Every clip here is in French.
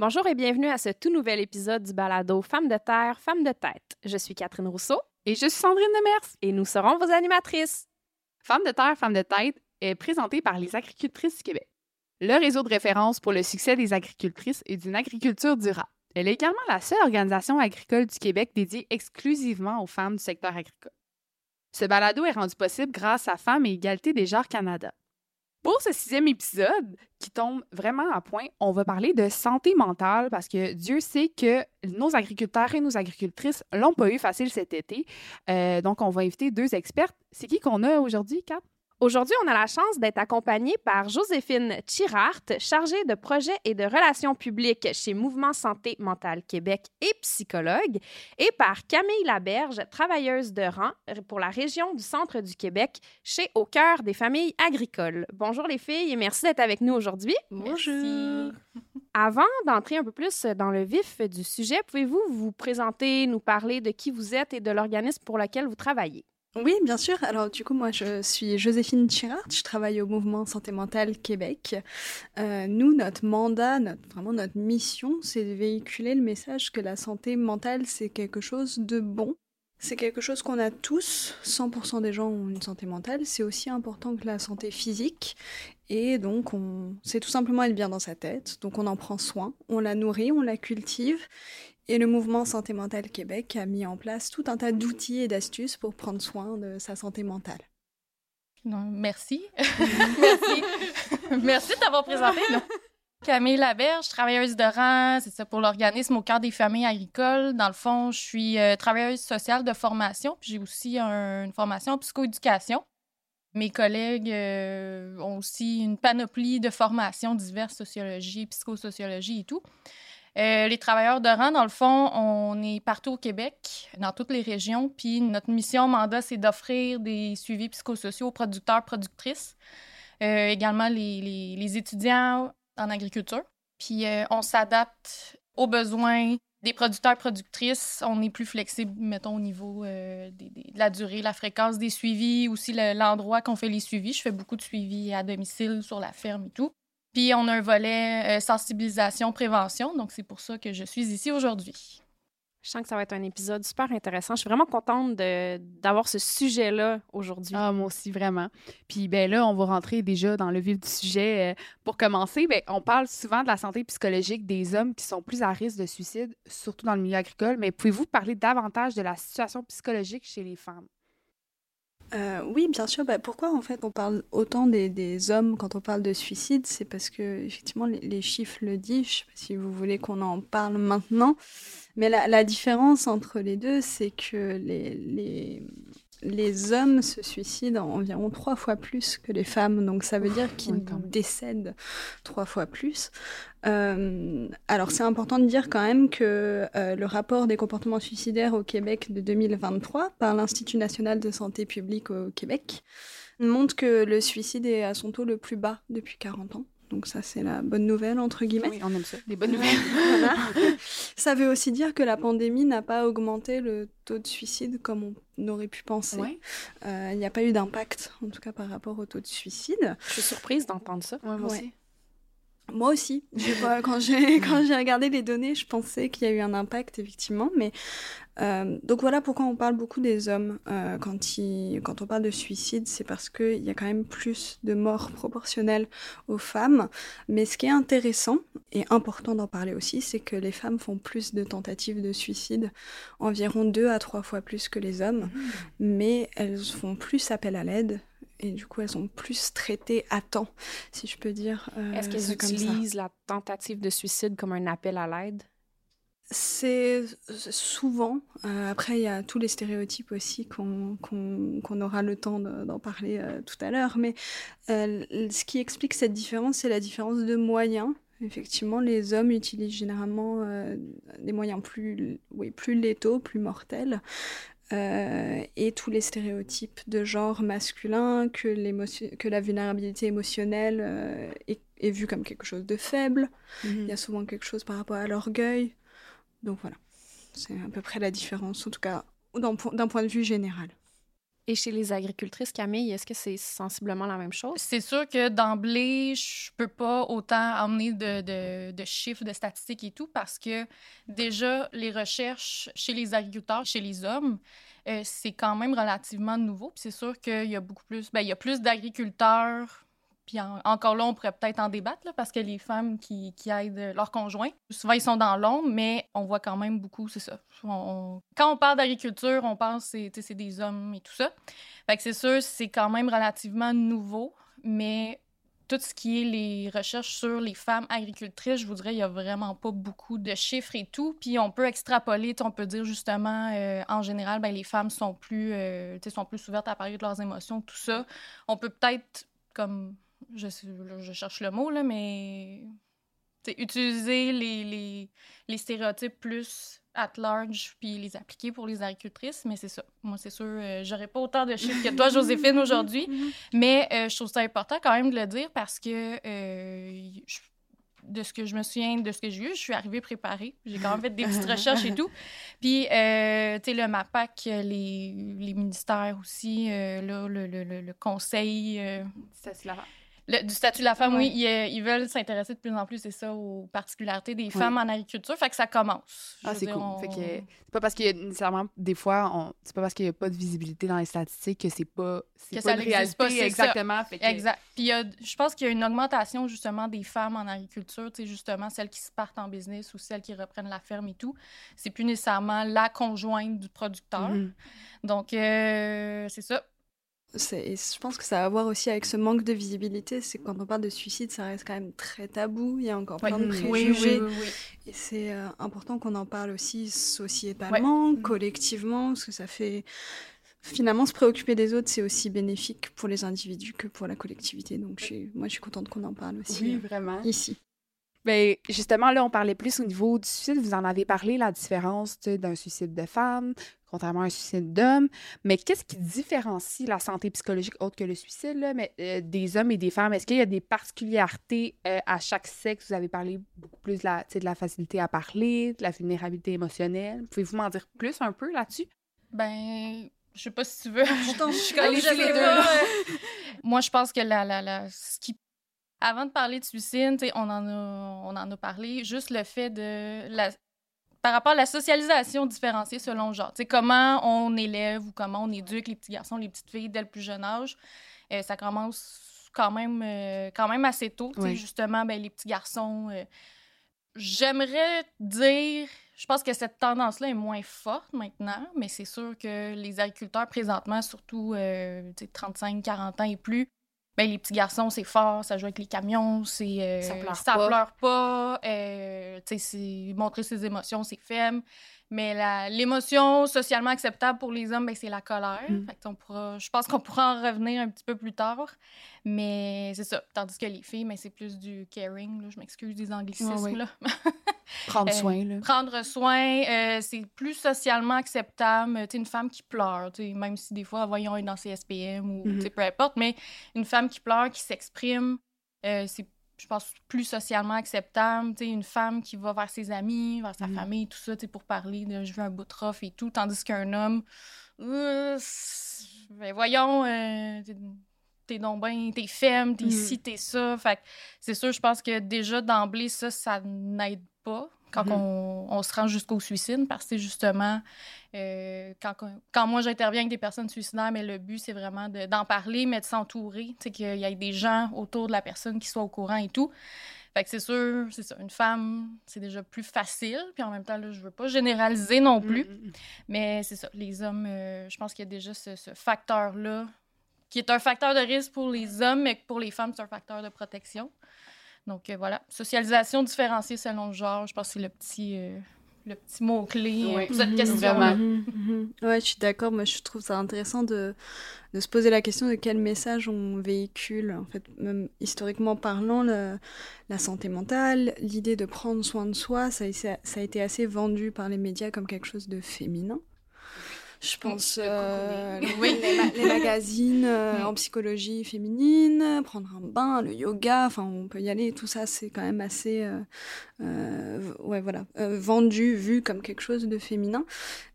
Bonjour et bienvenue à ce tout nouvel épisode du balado Femmes de terre, Femmes de tête. Je suis Catherine Rousseau. Et je suis Sandrine Demers. Et nous serons vos animatrices. Femmes de terre, Femmes de tête est présenté par les agricultrices du Québec, le réseau de référence pour le succès des agricultrices et d'une agriculture durable. Elle est également la seule organisation agricole du Québec dédiée exclusivement aux femmes du secteur agricole. Ce balado est rendu possible grâce à Femmes et Égalité des genres Canada. Pour ce sixième épisode, qui tombe vraiment à point, on va parler de santé mentale parce que Dieu sait que nos agriculteurs et nos agricultrices l'ont pas eu facile cet été. Euh, donc, on va inviter deux expertes. C'est qui qu'on a aujourd'hui, Kat? Aujourd'hui, on a la chance d'être accompagnée par Joséphine Chirart, chargée de projets et de relations publiques chez Mouvement Santé Mentale Québec et psychologue, et par Camille Laberge, travailleuse de rang pour la région du centre du Québec chez Au cœur des familles agricoles. Bonjour les filles et merci d'être avec nous aujourd'hui. Bonjour. Avant d'entrer un peu plus dans le vif du sujet, pouvez-vous vous présenter, nous parler de qui vous êtes et de l'organisme pour lequel vous travaillez? Oui, bien sûr. Alors, du coup, moi, je suis Joséphine Chirard. Je travaille au mouvement Santé Mentale Québec. Euh, nous, notre mandat, notre, vraiment notre mission, c'est de véhiculer le message que la santé mentale, c'est quelque chose de bon. C'est quelque chose qu'on a tous. 100% des gens ont une santé mentale. C'est aussi important que la santé physique. Et donc, on, c'est tout simplement être bien dans sa tête. Donc, on en prend soin. On la nourrit, on la cultive. Et le mouvement Santé Mentale Québec a mis en place tout un tas d'outils et d'astuces pour prendre soin de sa santé mentale. merci. merci. merci de t'avoir présenté. Camille Laberge, travailleuse de rang, c'est ça pour l'organisme au cœur des familles agricoles. Dans le fond, je suis euh, travailleuse sociale de formation, puis j'ai aussi une formation en psychoéducation. Mes collègues euh, ont aussi une panoplie de formations diverses, sociologie, psychosociologie et tout. Euh, les travailleurs de rang, dans le fond, on est partout au Québec, dans toutes les régions. Puis notre mission, mandat, c'est d'offrir des suivis psychosociaux aux producteurs, productrices, euh, également les, les, étudiants en agriculture. Puis euh, on s'adapte aux besoins des producteurs, productrices. On est plus flexible, mettons, au niveau de la durée, la fréquence des suivis, aussi l'endroit qu'on fait les suivis. Je fais beaucoup de suivis à domicile, sur la ferme et tout. Puis on a un volet euh, sensibilisation, prévention. Donc c'est pour ça que je suis ici aujourd'hui. Je sens que ça va être un épisode super intéressant. Je suis vraiment contente d'avoir ce sujet-là aujourd'hui. Ah, moi aussi, vraiment. Puis ben là, on va rentrer déjà dans le vif du sujet. Euh, pour commencer, ben, on parle souvent de la santé psychologique des hommes qui sont plus à risque de suicide, surtout dans le milieu agricole. Mais pouvez-vous parler davantage de la situation psychologique chez les femmes? Euh, oui, bien sûr. Bah, pourquoi en fait on parle autant des, hommes quand on parle de suicide? C'est parce que effectivement les, chiffres le disent. Je sais pas si vous voulez qu'on en parle maintenant, mais la, différence entre les deux, c'est que les, les hommes se suicident environ trois fois plus que les femmes, donc ça veut dire qu'ils décèdent trois fois plus. Euh, alors c'est important de dire quand même que euh, le rapport des comportements suicidaires au Québec de 2023 par l'Institut national de santé publique au Québec montre que le suicide est à son taux le plus bas depuis 40 ans. Donc ça, c'est la bonne nouvelle, entre guillemets. Oui, on aime ça, des bonnes nouvelles. Ça veut aussi dire que la pandémie n'a pas augmenté le taux de suicide comme on aurait pu penser. Euh, il n'y a pas eu d'impact, en tout cas par rapport au taux de suicide. Je suis surprise d'entendre ça. moi aussi. Moi aussi. quand j'ai quand j'ai regardé les données, je pensais qu'il y a eu un impact effectivement, mais euh, donc voilà pourquoi on parle beaucoup des hommes euh, quand on parle de suicide, c'est parce qu'il y a quand même plus de morts proportionnelles aux femmes. Mais ce qui est intéressant et important d'en parler aussi, c'est que les femmes font plus de tentatives de suicide, environ deux à trois fois plus que les hommes, mmh. mais elles font plus appel à l'aide et du coup elles sont plus traitées à temps, si je peux dire. Euh, Est-ce qu'elles utilisent la tentative de suicide comme un appel à l'aide? C'est souvent. Euh, après, il y a tous les stéréotypes aussi qu'on aura le temps d'en parler euh, tout à l'heure. Mais ce qui explique cette différence, c'est la différence de moyens. Effectivement, les hommes utilisent généralement des moyens plus, oui, plus létaux, plus mortels. Euh, et tous les stéréotypes de genre masculin, que, que la vulnérabilité émotionnelle euh, est, vue comme quelque chose de faible. Mhm. Il y a souvent quelque chose par rapport à l'orgueil. Donc voilà, c'est à peu près la différence, en tout cas d'un point de vue général. Et chez les agricultrices, Camille, est-ce que c'est sensiblement la même chose? C'est sûr que d'emblée, je peux pas autant emmener de, de, de, chiffres, de statistiques et tout, parce que déjà, les recherches chez les agriculteurs, chez les hommes, euh, c'est quand même relativement nouveau. Puis c'est sûr qu'il y a beaucoup plus, ben, il y a plus d'agriculteurs puis encore là, on pourrait peut-être en débattre, là, parce que les femmes qui, aident leurs conjoints, souvent, ils sont dans l'ombre, mais on voit quand même beaucoup, c'est ça. Quand on parle d'agriculture, on pense c'est c'est des hommes et tout ça. Fait que c'est sûr, c'est quand même relativement nouveau, mais tout ce qui est les recherches sur les femmes agricultrices, je vous dirais, il n'y a vraiment pas beaucoup de chiffres et tout. Puis on peut extrapoler, on peut dire justement, euh, en général, ben, les femmes sont plus, euh, sont plus ouvertes à parler de leurs émotions, tout ça. On peut peut-être, comme je, je cherche le mot, là, mais utiliser les, les, les, stéréotypes plus at large puis les appliquer pour les agricultrices, mais c'est ça. Moi, c'est sûr, euh, j'aurais pas autant de chiffres que toi, Joséphine, aujourd'hui, mais euh, je trouve ça important quand même de le dire parce que euh, de ce que je me souviens, de ce que j'ai eu, je suis arrivée préparée. J'ai quand même fait des petites recherches et tout. Puis, tu sais, le MAPAC, les, les ministères aussi, là, le, le, le, conseil... ça, c'est du statut de la femme, oui, euh, ils, veulent s'intéresser de plus en plus, c'est ça, aux particularités des femmes en agriculture. Fait que ça commence. Ah, c'est cool. Fait que c'est pas parce qu'il y a nécessairement, des fois, c'est pas parce qu'il y a pas de visibilité dans les statistiques que c'est pas, que pas ça réalité. Pas, exactement. Fait que... Exact. Puis je pense qu'il y a une augmentation, justement, des femmes en agriculture, tu sais, justement, celles qui se partent en business ou celles qui reprennent la ferme et tout. C'est plus nécessairement la conjointe du producteur. Mm-hmm. Donc, euh, c'est ça je pense que ça a à voir aussi avec ce manque de visibilité. C'est quand on parle de suicide, ça reste quand même très tabou. Il y a encore plein de préjugés. et c'est euh, important qu'on en parle aussi sociétalement, collectivement, parce que ça fait. Finalement, se préoccuper des autres, c'est aussi bénéfique pour les individus que pour la collectivité. Donc, je moi, je suis contente qu'on en parle aussi. Euh, vraiment. Ici. Ben, justement, là, on parlait plus au niveau du suicide. Vous en avez parlé, la différence d'un suicide de femme, contrairement à un suicide d'homme. Mais qu'est-ce qui différencie la santé psychologique autre que le suicide, là, mais, euh, des hommes et des femmes? Est-ce qu'il y a des particularités euh, à chaque sexe? Vous avez parlé beaucoup plus de la, de la facilité à parler, de la vulnérabilité émotionnelle. Pouvez-vous m'en dire plus un peu là-dessus? Ben, je sais pas si tu veux. Je t'en suis les deux. Moi, je pense que la, la, la, ce qui avant de parler de suicide, on en, a, on en a parlé, juste le fait de la, par rapport à la socialisation différenciée selon le genre. comment on élève ou comment on éduque les petits garçons, les petites filles dès le plus jeune âge, euh, ça commence quand même, euh, quand même assez tôt. Justement, ben, les petits garçons. Euh, j'aimerais dire, je pense que cette tendance-là est moins forte maintenant, mais c'est sûr que les agriculteurs présentement, surtout 35, 40 ans et plus, ben, les petits garçons, c'est fort, ça joue avec les camions, c'est euh, ça pleure ça pas, pleure pas euh, montrer ses émotions, c'est faible. Mais l'émotion socialement acceptable pour les hommes, ben, c'est la colère. Mm. Fait on pourra, je pense qu'on pourra en revenir un petit peu plus tard. Mais c'est ça. Tandis que les filles, ben, c'est plus du caring. Là, je m'excuse des anglicismes. Là. prendre soin. Là. prendre soin, euh, c'est plus socialement acceptable. Tu une femme qui pleure, même si des fois, voyons, elle est dans CSPM ou mm-hmm. peu importe, mais une femme qui pleure, qui s'exprime, euh, c'est je pense, plus socialement acceptable. sais, une femme qui va vers ses amis, vers sa mm. famille, tout ça, pour parler de je veux un bout de rough et tout. Tandis qu'un homme, euh, ben voyons, euh, t'es donc bien, t'es femme, t'es mm. ci, t'es ça. Fait c'est sûr, je pense que déjà d'emblée, ça, ça n'aide pas quand mm-hmm. on, on, se rend jusqu'au suicide parce que justement, euh, quand, quand, moi j'interviens avec des personnes suicidaires, mais le but c'est vraiment d'en parler, mais de s'entourer, qu'il y ait des gens autour de la personne qui soient au courant et tout. Fait que c'est sûr, c'est ça, une femme, c'est déjà plus facile, puis en même temps, là, je veux pas généraliser non plus, mais c'est ça, les hommes, euh, je pense qu'il y a déjà ce, ce facteur-là qui est un facteur de risque pour les hommes, mais pour les femmes, c'est un facteur de protection. Donc euh, voilà, socialisation différenciée selon le genre, je pense que c'est le petit, euh, le petit mot-clé euh, pour cette mhm. question. Mhm. Mhm. Ouais, je suis d'accord. Moi, je trouve ça intéressant de, de, se poser la question de quel message on véhicule. En fait, même historiquement parlant, la santé mentale, l'idée de prendre soin de soi, ça, ça a été assez vendu par les médias comme quelque chose de féminin. Je pense euh, oui. les, magazines euh, en psychologie féminine, prendre un bain, le yoga, enfin on peut y aller, tout ça c'est quand même assez euh, ouais voilà vendu, vu comme quelque chose de féminin.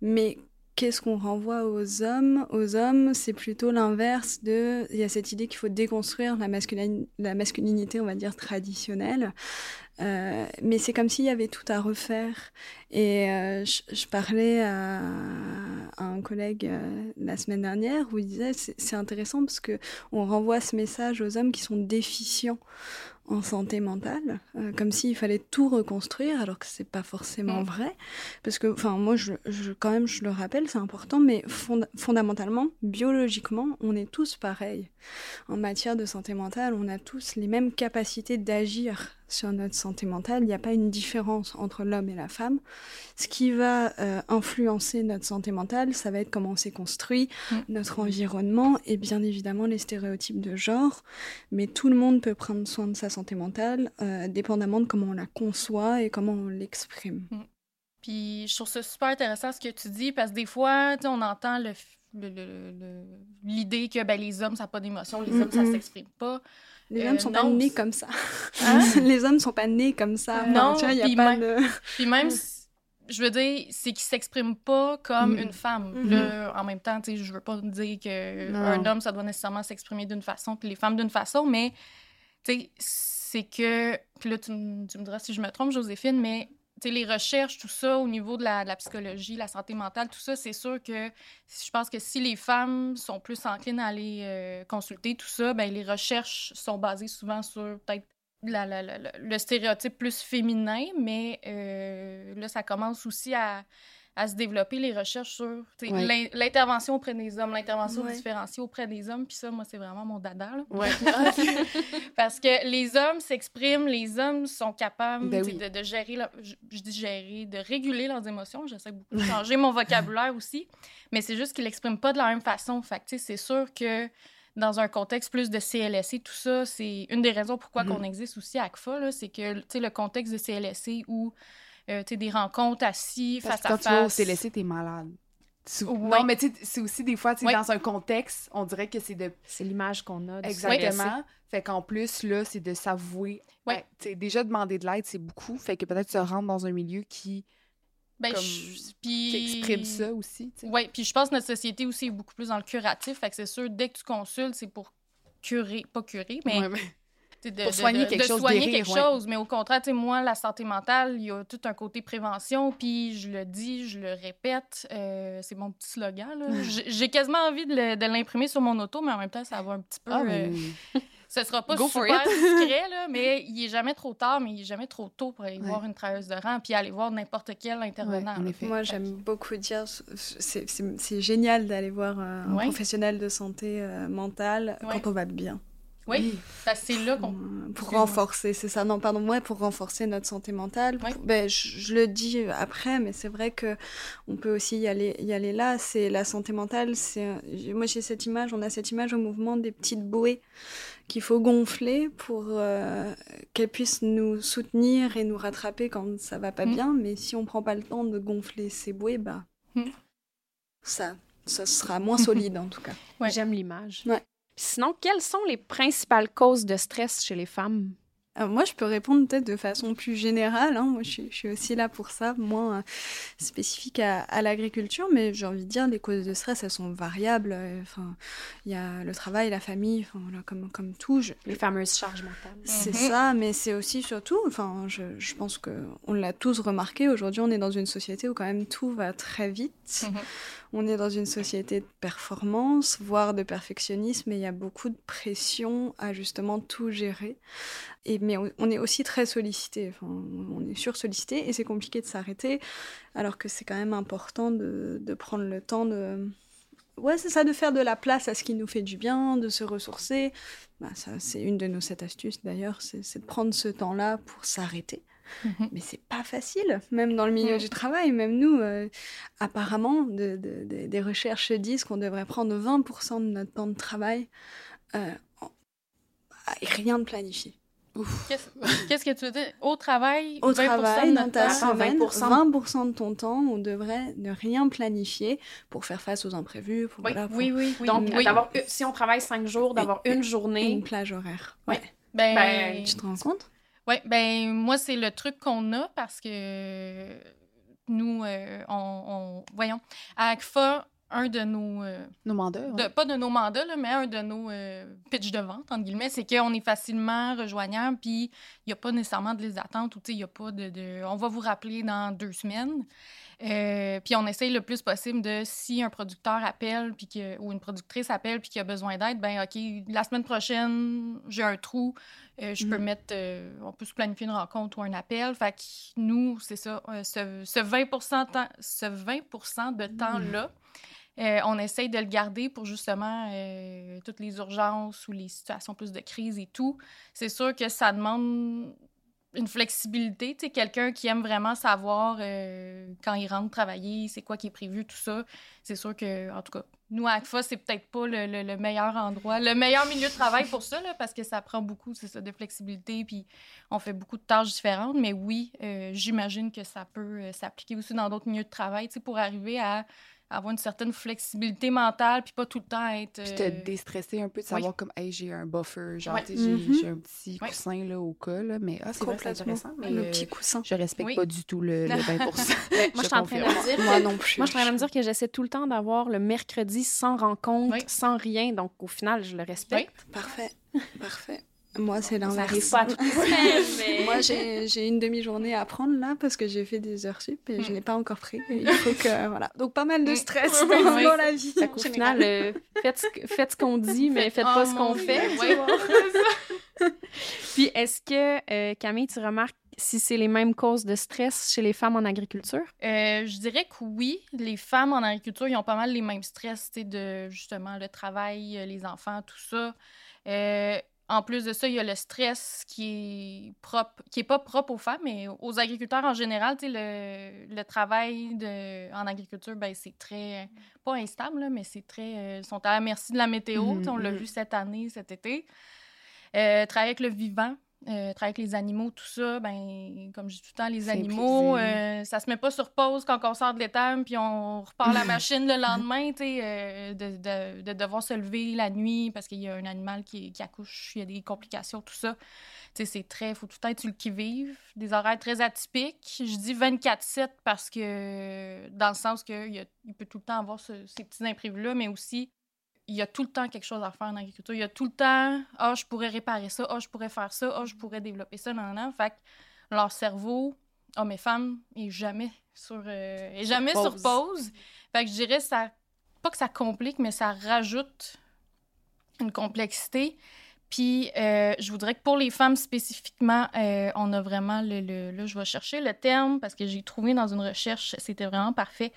Mais qu'est-ce qu'on renvoie aux hommes? Aux hommes, c'est plutôt l'inverse de. Il y a cette idée qu'il faut déconstruire la, masculinité, on va dire, traditionnelle. Euh, mais c'est comme s'il y avait tout à refaire. Et euh, je, parlais à, un collègue euh, la semaine dernière où il disait c'est intéressant parce que on renvoie ce message aux hommes qui sont déficients en santé mentale, euh, comme s'il fallait tout reconstruire, alors que c'est pas forcément mm. vrai. Parce que, enfin, moi, je, je, quand même, je le rappelle, c'est important, mais fondamentalement, biologiquement, on est tous pareils. En matière de santé mentale, on a tous les mêmes capacités d'agir sur notre santé mentale. Il n'y a pas une différence entre l'homme et la femme. Ce qui va euh, influencer notre santé mentale, ça va être comment on s'est construit, mm. notre environnement et bien évidemment les stéréotypes de genre. Mais tout le monde peut prendre soin de sa santé mentale, euh, dépendamment de comment on la conçoit et comment on l'exprime. Mm. Puis je trouve ça super intéressant ce que tu dis, parce que des fois, on entend le l'idée que ben, les hommes, ça n'a pas d'émotion, les hommes, ça s'exprime pas. Les hommes sont pas nés comme ça. Hein? les hommes sont pas nés comme ça. non, tu vois, y a pas même, de... puis même, je veux dire, c'est qu'ils s'expriment pas comme mm. une femme. Mm-hmm. en même temps, tu sais, je veux pas dire qu'un homme, ça doit nécessairement s'exprimer d'une façon, puis les femmes d'une façon, mais, tu sais, c'est que... Puis là, tu, tu me diras si je me trompe, Joséphine, mais les recherches, tout ça, au niveau de la, psychologie, la santé mentale, tout ça, c'est sûr que je pense que si les femmes sont plus enclines à aller euh, consulter tout ça, ben les recherches sont basées souvent sur peut-être le stéréotype plus féminin, mais euh, là, ça commence aussi à, à se développer les recherches sur l'intervention auprès des hommes, l'intervention différenciée auprès des hommes. Puis ça, moi, c'est vraiment mon dada. Parce que les hommes s'expriment, les hommes sont capables ben de, gérer, je, dis gérer, de réguler leurs émotions. J'essaie beaucoup de changer mon vocabulaire aussi. Mais c'est juste qu'ils l'expriment pas de la même façon. Fait c'est sûr que dans un contexte plus de CLSC, tout ça, c'est une des raisons pourquoi mm-hmm. qu'on existe aussi à ACFA, c'est que le contexte de CLSC où euh, des rencontres assis, face à face. Quand tu vas au CLSC, t'es malade. Non, mais c'est aussi des fois, tu dans un contexte, on dirait que c'est de... C'est l'image qu'on a. Exactement. Fait qu'en plus, là, c'est de s'avouer. Ouais. Ben, déjà, demander de l'aide, c'est beaucoup. Fait que peut-être tu rentres dans un milieu qui... Ben, qui exprime ça aussi. Oui, puis je pense que notre société aussi est beaucoup plus dans le curatif. Fait que c'est sûr, dès que tu consultes, c'est pour curer, pas curer, mais de, pour soigner quelque, chose, soigner quelque chose. Mais au contraire, moi, la santé mentale, il y a tout un côté prévention. Puis je le dis, je le répète, euh, c'est mon petit slogan. J'ai quasiment envie de l'imprimer sur mon auto, mais en même temps, ça va un petit peu. Ah, euh, ce sera pas super discret, là, mais il est jamais trop tard, mais il est jamais trop tôt pour aller voir une travailleuse de rang puis aller voir n'importe quel intervenant. Moi, j'aime beaucoup dire, c'est génial d'aller voir un professionnel de santé euh, mentale quand on va bien. Oui, c'est là qu'on... Pour renforcer, c'est ça. Non, pardon, moi, pour renforcer notre santé mentale. Ben, je, le dis après, mais c'est vrai que on peut aussi y aller, y aller là. C'est la santé mentale. C'est moi j'ai cette image, on a cette image au mouvement des petites bouées qu'il faut gonfler pour euh, qu'elles puissent nous soutenir et nous rattraper quand ça va pas mm. bien. Mais si on prend pas le temps de gonfler ces bouées, bah mm. ça, ça sera moins solide en tout cas. Ouais. J'aime l'image. Ouais. Sinon, quelles sont les principales causes de stress chez les femmes? moi, je peux répondre peut-être de façon plus générale. Hein. Moi, je suis, aussi là pour ça, moins euh, spécifique à, l'agriculture, mais j'ai envie de dire, les causes de stress, elles sont variables. Euh, enfin, il y a le travail, la famille, enfin, comme, comme tout. Les fameuses charges mentales. C'est mhm. ça, mais c'est aussi surtout, enfin, je, je pense qu'on l'a tous remarqué, aujourd'hui, on est dans une société où quand même tout va très vite. Mhm. On est dans une société de performance, voire de perfectionnisme, et il y a beaucoup de pression à justement tout gérer. Mais on est aussi très sollicité, on est sur-sollicité, et c'est compliqué de s'arrêter, alors que c'est quand même important de, de prendre le temps de... Ouais, c'est ça, de faire de la place à ce qui nous fait du bien, de se ressourcer. Bah, ça, c'est une de nos sept astuces d'ailleurs, c'est de prendre ce temps-là pour s'arrêter Mhm. Mais c'est pas facile, même dans le milieu du travail. Même nous, euh, apparemment, des recherches disent qu'on devrait prendre 20% de notre temps de travail euh, et rien de planifié. Qu'est-ce que tu veux dire? Au travail, Au travail, dans ta semaine, 20%, de ton temps, on devrait ne rien planifier pour faire face aux imprévus. oui, oui, oui, Donc, si on travaille cinq jours, d'avoir une journée... Une plage horaire. Oui. Ben, ben, tu te rends compte? Oui, ben moi, c'est le truc qu'on a parce que nous, euh, on, on- voyons, à ACFA, un de nos, euh, Nos mandats. de- ouais. pas de nos mandats, là, mais un de nos euh, pitchs de vente, entre guillemets, c'est qu'on est facilement rejoignable, puis il n'y a pas nécessairement de liste d'attente, ou tu sais, il n'y a pas de, de- On va vous rappeler dans deux semaines. Euh, puis on essaye le plus possible de, si un producteur appelle, puis que, ou une productrice appelle, puis qu'il a besoin d'aide, ben OK, la semaine prochaine, j'ai un trou, euh, je peux Mhm. mettre... euh, on peut se planifier une rencontre ou un appel. Fait que nous, c'est ça, euh, ce, ce 20 temps- ce 20 de temps-là, euh, on essaye de le garder pour justement toutes les urgences ou les situations plus de crise et tout. C'est sûr que ça demande une flexibilité. Tu quelqu'un qui aime vraiment savoir euh, quand il rentre travailler, c'est quoi qui est prévu, tout ça. C'est sûr que, en tout cas, nous, à ACFA, c'est peut-être pas le, le- le meilleur endroit, le meilleur milieu de travail pour ça, là, parce que ça prend beaucoup, c'est ça, de flexibilité, puis on fait beaucoup de tâches différentes. Mais oui, euh, j'imagine que ça peut euh, s'appliquer aussi dans d'autres milieux de travail, tu sais, pour arriver à avoir une certaine flexibilité mentale, puis pas tout le temps être... Puis te euh, déstresser un peu, de savoir comme, hey, j'ai un buffer, genre, Ouais. j'ai Mhm. j'ai un petit Ouais. coussin là, au cas, là, mais ah, c'est intéressant, mais le euh, petit coussin. je respecte Oui. pas du tout le, le 20 Ben, moi, je suis en train de me dire Moi non plus. Moi, je suis en train de me dire que j'essaie tout le temps d'avoir le mercredi sans rencontre, Oui. sans rien. Donc, au final, je le respecte. Parfait, parfait. Moi, c'est Ça l'inverse. arrive pas à toutes les semaines, mais... Moi, j'ai j'ai une demi-journée à prendre là parce que j'ai fait des heures sup et je Mm. l'ai pas encore pris. Il faut que voilà. Donc pas mal de Mm. stress dans, oui. dans la vie. Général. final, euh, faites, ce que- faites ce qu'on dit, mais faites pas Oh ce qu'on mon fait. Ouais. Puis, est-ce que, euh, Camille, tu remarques si c'est les mêmes causes de stress chez les femmes en agriculture? Euh, je dirais que oui, les femmes en agriculture, ils ont pas mal les mêmes stress, tu sais, de justement le travail, les enfants, tout ça. Euh, en plus de ça, il y a le stress qui est propre, qui est pas propre aux femmes, mais aux agriculteurs en général, le, le travail de, en agriculture, ben c'est très, pas instable, là, mais c'est très, euh, ils sont à la merci de la météo, Mhm, sais, on l'a mhm. vu cette année, cet été. Euh, travailler avec le vivant, euh, travailler avec les animaux, tout ça, ben, comme je dis tout le temps, les animaux, euh, ça se met pas sur pause quand on sort de l'étable puis on repart la machine le lendemain, tu sais, euh, de, de- de devoir se lever la nuit parce qu'il y a un animal qui, qui accouche, il y a des complications, tout ça. Tu sais, c'est très, faut tout le temps être sur le qui-vive, des horaires très atypiques. Je dis 24-7 parce que, dans le sens qu'il il peut tout le temps avoir ce- ces petits imprévus-là, mais aussi, il y a tout le temps quelque chose à faire en agriculture. Il y a tout le temps, ah, je pourrais réparer ça, ah, je pourrais faire ça, ah, je pourrais développer ça, non, non. Fait que leur cerveau, hommes et femmes, est jamais sur, euh, est jamais sur pause. pause. Fait que je dirais, ça, pas que ça complique, mais ça rajoute une complexité. Puis, euh, je voudrais que pour les femmes spécifiquement, euh, on a vraiment le, le- Là, je vais chercher le terme parce que j'ai trouvé dans une recherche, c'était vraiment parfait.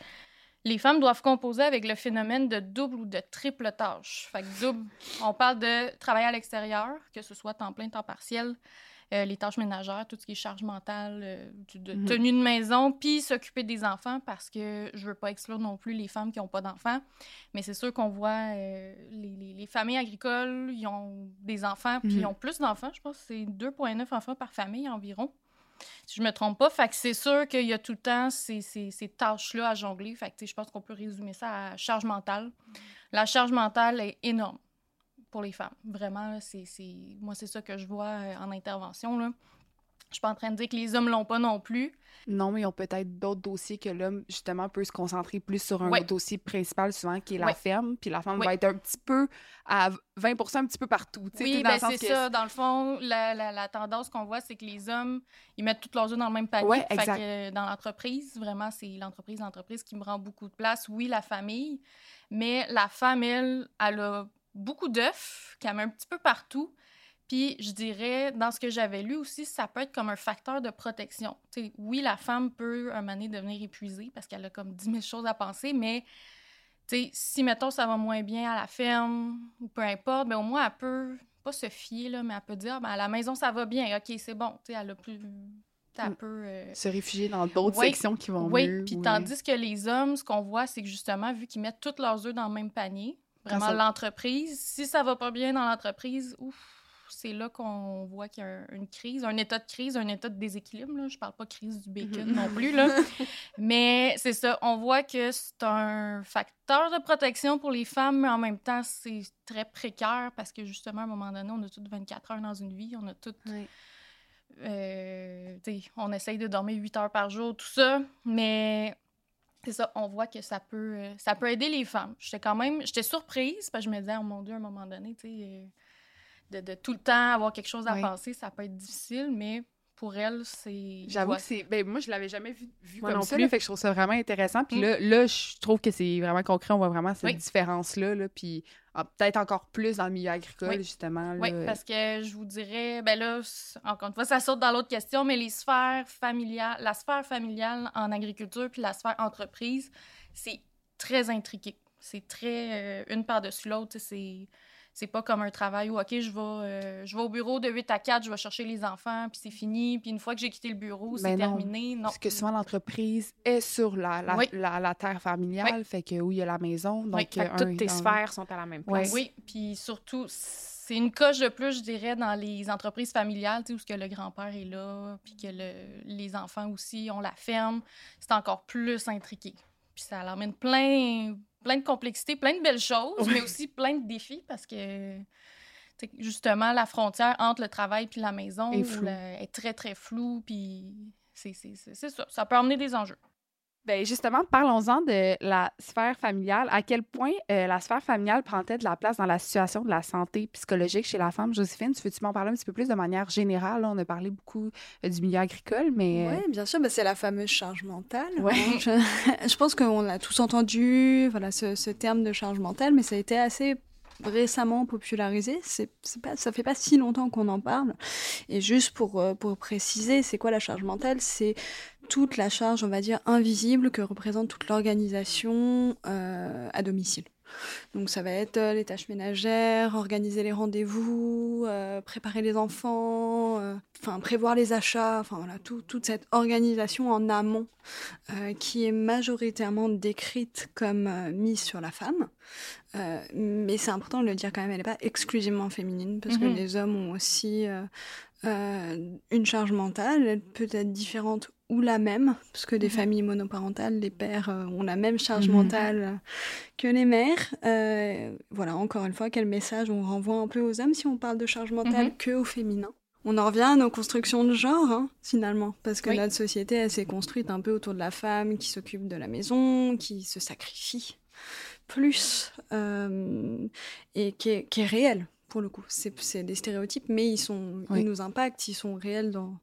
Les femmes doivent composer avec le phénomène de double ou de triple tâche. Fait que double, on parle de travailler à l'extérieur, que ce soit temps plein, temps partiel, euh, les tâches ménagères, tout ce qui est charge mentale, euh, Mhm. tenue de maison, puis s'occuper des enfants parce que je veux pas exclure non plus les femmes qui n'ont pas d'enfants. Mais c'est sûr qu'on voit euh, les, les- les familles agricoles, ils ont des enfants, puis Mhm. ils ont plus d'enfants. Je pense que c'est 2,9 enfants par famille environ. Si je me trompe pas. C'est sûr qu'il y a tout le temps ces, tâches-là à jongler. Je pense qu'on peut résumer ça à charge mentale. La charge mentale est énorme pour les femmes. Vraiment, moi, c'est ça que je vois euh, en intervention. Là. Je suis pas en train de dire que les hommes l'ont pas non plus. Non, mais ils ont peut-être d'autres dossiers que l'homme, justement, peut se concentrer plus sur un Ouais. dossier principal, souvent, qui est la Ouais. ferme. Puis la femme Ouais. va être un petit peu à 20 un petit peu partout. Oui, ben c'est que ça. Dans le fond, la, la- la tendance qu'on voit, c'est que les hommes, ils mettent toutes leurs œufs dans le même panier. Fait que, euh, dans l'entreprise, vraiment, c'est l'entreprise, l'entreprise qui me rend beaucoup de place. Oui, la famille, mais la femme, elle, elle a beaucoup d'œufs qu'elle met un petit peu partout. Puis, je dirais, dans ce que j'avais lu aussi, ça peut être comme un facteur de protection. Oui, la femme peut, un moment donné, devenir épuisée parce qu'elle a comme 10 000 choses à penser, mais si, mettons, ça va moins bien à la ferme, ou peu importe, ben, au moins, elle peut, pas se fier, là, mais elle peut dire, Ah, ben, à la maison, ça va bien, OK, c'est bon. Elle a plus... Elle Mm. peut... euh, se réfugier dans d'autres Oui. sections qui vont oui, mieux. puis ouais. tandis que les hommes, ce qu'on voit, c'est que justement, vu qu'ils mettent tous leurs œufs dans le même panier, vraiment ça- l'entreprise, si ça va pas bien dans l'entreprise, ouf, c'est là qu'on voit qu'il y a un- une crise, un état de crise, un état de déséquilibre. Là. Je parle pas crise du bacon Mhm. non plus, là. mais c'est ça, on voit que c'est un facteur de protection pour les femmes, mais en même temps, c'est très précaire parce que justement, à un moment donné, on a toutes 24 heures dans une vie, on a toutes. Euh, on essaye de dormir 8 heures par jour, tout ça, mais c'est ça, on voit que ça peut, euh, ça peut aider les femmes. J'étais quand même, j'étais surprise parce que je me disais, oh mon Dieu, à un moment donné, tu sais, euh, de, de tout le temps avoir quelque chose à Oui. penser, ça peut être difficile, mais pour elle, c'est. J'avoue que c'est. Ben, moi, je l'avais jamais vu, vu Moi comme non ça. plus. là, fait que je trouve ça vraiment intéressant. Puis Mm. là, là, je trouve que c'est vraiment concret. On voit vraiment cette Oui. différence-là. Là, puis ah, peut-être encore plus dans le milieu agricole, Oui. justement. Oui, parce que je vous dirais, ben là, encore une fois, ça saute dans l'autre question, mais les sphères familiales, la sphère familiale en agriculture puis la sphère entreprise, c'est très intriqué. C'est très euh, une par-dessus l'autre. tu sais, C'est c'est pas comme un travail où, OK, je vais, euh, je vais au bureau de 8 à 4, je vais chercher les enfants, puis c'est fini. Puis une fois que j'ai quitté le bureau, c'est Ben terminé. Non. Parce que souvent, l'entreprise est sur la, la, Oui. la, la terre familiale. Fait que oui, il y a la maison. Donc, Oui, Fait que euh, un toutes tes sphères sont à la même place. Oui, puis surtout, c'est une coche de plus, je dirais, dans les entreprises familiales, où ce que le grand-père est là, puis que le- les enfants aussi ont la ferme. C'est encore plus intriqué. Puis ça amène plein, plein de complexités, plein de belles choses, mais aussi plein de défis parce que, justement, la frontière entre le travail puis la maison Est très, très floue, puis c'est ça. Ça peut amener des enjeux. Ben justement, parlons-en de la sphère familiale. À quel point euh, la sphère familiale prend-elle de la place dans la situation de la santé psychologique chez la femme? Joséphine, tu veux-tu m'en parler un petit peu plus de manière générale? Là, on a parlé beaucoup euh, du milieu agricole, mais... euh, Oui, bien sûr, c'est la fameuse charge mentale. Ouais. hein. Je, je pense qu'on l'a tous entendu, voilà, ce, ce terme de charge mentale, mais ça a été assez récemment popularisé. C'est, pas, ça fait pas si longtemps qu'on en parle. Et juste pour, pour préciser, c'est quoi la charge mentale? C'est toute la charge, on va dire, invisible que représente toute l'organisation euh, à domicile. Donc ça va être euh, les tâches ménagères, organiser les rendez-vous, euh, préparer les enfants, euh, enfin prévoir les achats, enfin voilà, tout- toute cette organisation en amont euh, qui est majoritairement décrite comme mise sur la femme. Mais c'est important de le dire quand même, elle n'est pas exclusivement féminine parce que Mhm. les hommes ont aussi une charge mentale, elle peut être différente ou la même, parce que des familles monoparentales, les pères euh, ont la même charge Mhm. mentale euh, que les mères. Euh, voilà, encore une fois, quel message on renvoie un peu aux hommes si on parle de charge mentale Mhm. que au féminin? On en revient à nos constructions de genre, hein, finalement, parce que Oui. notre société, elle s'est construite un peu autour de la femme qui s'occupe de la maison, qui se sacrifie plus, euh, et qui est, qui est réelle, pour le coup. C'est c'est des stéréotypes, mais ils, sont, Oui. ils nous impactent, ils sont réels dans,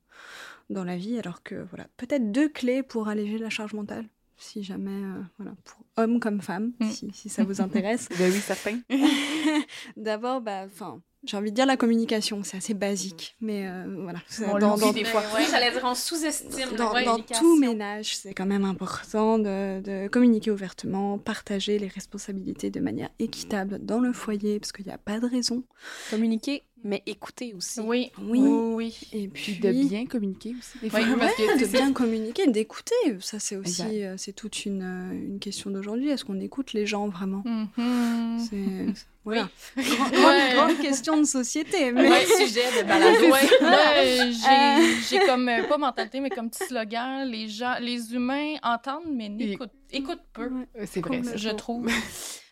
dans la vie, alors que, voilà, peut-être deux clés pour alléger la charge mentale, si jamais, euh, voilà, pour hommes comme femmes, Mm. si, si ça vous intéresse. Ben oui, certain. D'abord, bah, enfin, j'ai envie de dire la communication, c'est assez basique, mais euh, voilà. c'est On dans, dans- des fois. Ouais. J'allais dire, on sous-estime dans, tout ménage, c'est quand même important de, de communiquer ouvertement, partager les responsabilités de manière équitable dans le foyer, parce qu'il n'y a pas de raison. Communiquer, mais écouter aussi. Oui, Oui. oui. Et Puis puis, de bien communiquer aussi. Des fois, Oui, parce que de bien communiquer, d'écouter. Ça, c'est aussi, euh, c'est toute une, euh, une question d'aujourd'hui. Est-ce qu'on écoute les gens vraiment? Mhm. C'est voilà, Oui. grande, Ouais. grande question de société. Mais... Ouais, sujet de balado. Ouais, Euh. j'ai, j'ai comme, euh, pas mentalité, mais comme petit slogan, les gens, les humains entendent, mais n'écoutent, écoutent peu, Ouais. Euh, C'est vrai. ça. je trouve.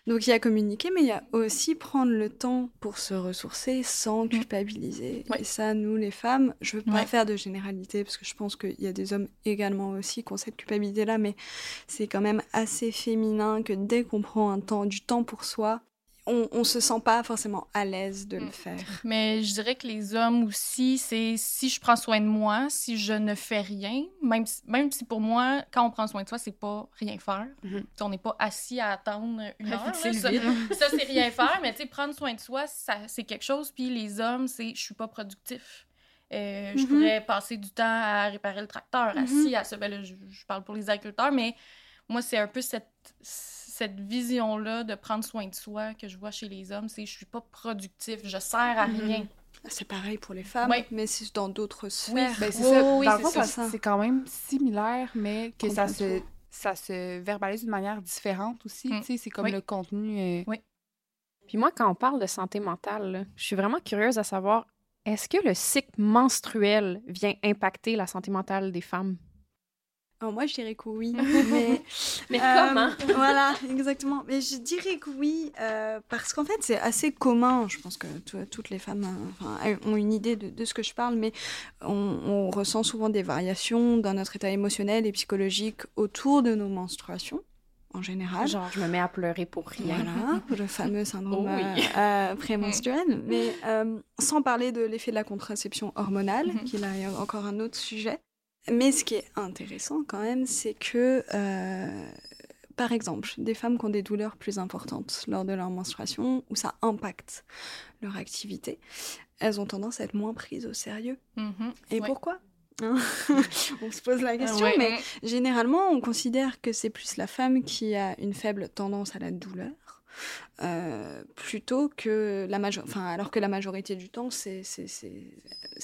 Donc il y a communiquer, mais il y a aussi prendre le temps pour se ressourcer sans culpabiliser. Ouais. Et ça, nous les femmes, je veux pas Ouais. faire de généralité parce que je pense qu'il y a des hommes également aussi qui ont cette culpabilité-là, mais c'est quand même assez féminin que dès qu'on prend un temps, du temps pour soi, on, on se sent pas forcément à l'aise de le Mm. faire. Mais je dirais que les hommes aussi, c'est si je prends soin de moi, si je ne fais rien, même si, même si pour moi, quand on prend soin de soi, c'est pas rien faire. Mhm. Sais, On n'est pas assis à attendre une heure. Ça, c'est rien faire, mais prendre soin de soi, ça, c'est quelque chose. Puis les hommes, c'est je suis pas productif. Euh, Je Mhm. pourrais passer du temps à réparer le tracteur, Mhm. assis à ce. Ben là, je, je parle pour les agriculteurs, mais moi, c'est un peu cette, cette vision-là de prendre soin de soi que je vois chez les hommes. C'est je suis pas productif, je sers à Mhm. rien. C'est pareil pour les femmes, mais c'est dans d'autres sphères. Ben, c'est Oui, oui, c'est ça. quand même similaire, mais que ça se, Complètement. ça se verbalise d'une manière différente aussi. Mm. Tu sais, c'est comme Oui. le contenu. euh, Puis moi, quand on parle de santé mentale, je suis vraiment curieuse à savoir, est-ce que le cycle menstruel vient impacter la santé mentale des femmes? Moi, je dirais que oui. mais mais euh, comment Voilà, exactement. Mais je dirais que oui, euh, parce qu'en fait, c'est assez commun. Je pense que toutes les femmes euh, enfin, ont une idée de, de, ce que je parle, mais on, on ressent souvent des variations dans notre état émotionnel et psychologique autour de nos menstruations en général. Genre, je me mets à pleurer pour rien. Voilà, le fameux syndrome Oh oui. euh, euh, prémenstruel. Mais euh, sans parler de l'effet de la contraception hormonale, Mhm. qui là est encore un autre sujet. Mais ce qui est intéressant quand même, c'est que, euh, par exemple, des femmes qui ont des douleurs plus importantes lors de leur menstruation, où ça impacte leur activité, elles ont tendance à être moins prises au sérieux. Mhm. Et Ouais. pourquoi Hein On se pose la question, Ouais. mais Généralement, on considère que c'est plus la femme qui a une faible tendance à la douleur, euh, plutôt que la major... enfin, alors que la majorité du temps, c'est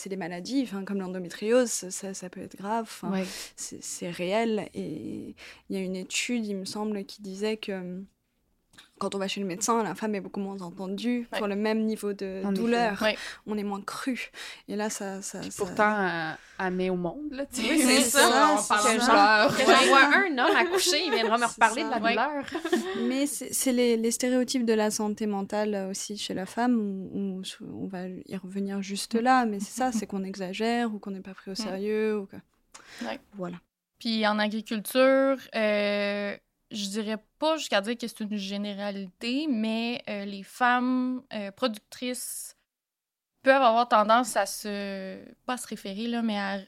des maladies, enfin, comme l'endométriose, ça, ça peut être grave, Ouais. c'est réel. Et il y a une étude, il me semble, qui disait que quand on va chez le médecin, la femme est beaucoup moins entendue Ouais. pour le même niveau de En douleur. Ouais. On est moins cru. Et là, ça... ça, ça- Pourtant, euh, elle met au monde, là, tu sais. Oui, c'est ça, ça, parlant ça. de Que j'envoie un homme à coucher, il viendra me reparler de la. Ouais. douleur. Mais c'est les, les stéréotypes de la santé mentale euh, aussi chez la femme. On, on- on va y revenir juste là, mais c'est ça, c'est qu'on exagère ou qu'on n'est pas pris au sérieux. Ou que... Ouais. Voilà. Puis en agriculture, euh, je dirais pas jusqu'à dire que c'est une généralité, mais euh, les femmes euh, productrices peuvent avoir tendance à se. pas à se référer, là, mais à,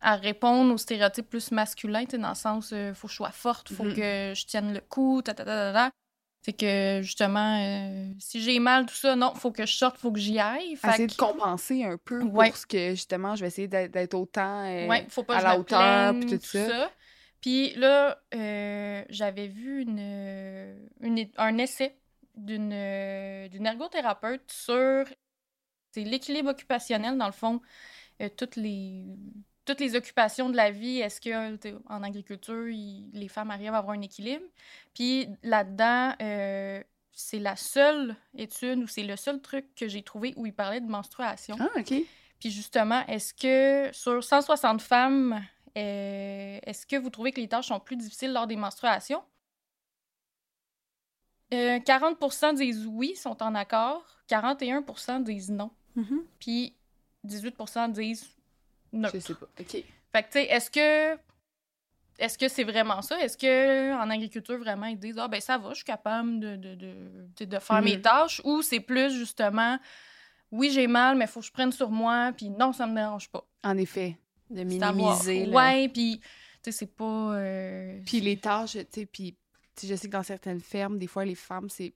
à répondre aux stéréotypes plus masculins, dans le sens euh, faut que je sois forte, faut Mhm. que je tienne le coup, ta ta ta ta ta. C'est que justement, euh, si j'ai mal, tout ça, non, faut que je sorte, faut que j'y aille. Fait Essayer de que- compenser un peu Ouais. pour ce que, justement, je vais essayer d'être autant euh, Ouais, faut pas à que la hauteur, puis tout ça. Puis là, euh, j'avais vu une, une é- un essai d'une ergothérapeute sur c'est l'équilibre occupationnel, dans le fond, euh, toutes les toutes les occupations de la vie, est-ce que t'sais, en agriculture, il- les femmes arrivent à avoir un équilibre? Puis là-dedans, euh, c'est la seule étude ou c'est le seul truc que j'ai trouvé où il parlait de menstruation. Ah, OK. Puis justement, est-ce que sur 160 femmes, euh, est-ce que vous trouvez que les tâches sont plus difficiles lors des menstruations? Euh, 40% disent oui, sont en accord. 41% disent non. Mhm. Puis 18% disent non. Je sais pas. OK. Fait que, tu sais, est-ce que. Est-ce que c'est vraiment ça? Est-ce que en agriculture, vraiment, ils disent Ah, ben ça va, je suis capable de, de, de, faire mes Mhm. tâches? Ou c'est plus justement Oui, j'ai mal, mais il faut que je prenne sur moi, puis non, ça me dérange pas. En effet. De minimiser. le- Ouais, puis, tu sais, c'est pas. euh, Puis les tâches, tu sais, puis je sais que dans certaines fermes, des fois, les femmes, c'est...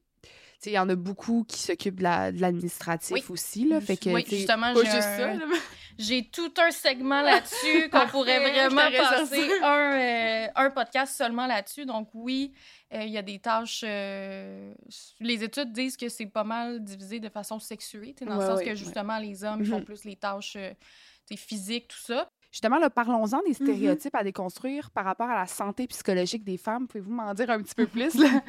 Tu sais, il y en a beaucoup qui s'occupent de la- de l'administratif Oui. aussi, là. Fait que, Oui, justement, j'ai juste un- ça, là, mais- J'ai tout un segment là-dessus qu'on pourrait vraiment passer un, euh, un podcast seulement là-dessus. Donc oui, euh, il y a des tâches... euh, les études disent que c'est pas mal divisé de façon sexuée, tu sais, dans le sens ouais, que ouais. justement, les hommes ils font Mhm. plus les tâches physiques, tout ça. Justement, là, parlons-en des stéréotypes à déconstruire par rapport à la santé psychologique des femmes. Pouvez-vous m'en dire un petit peu plus, là?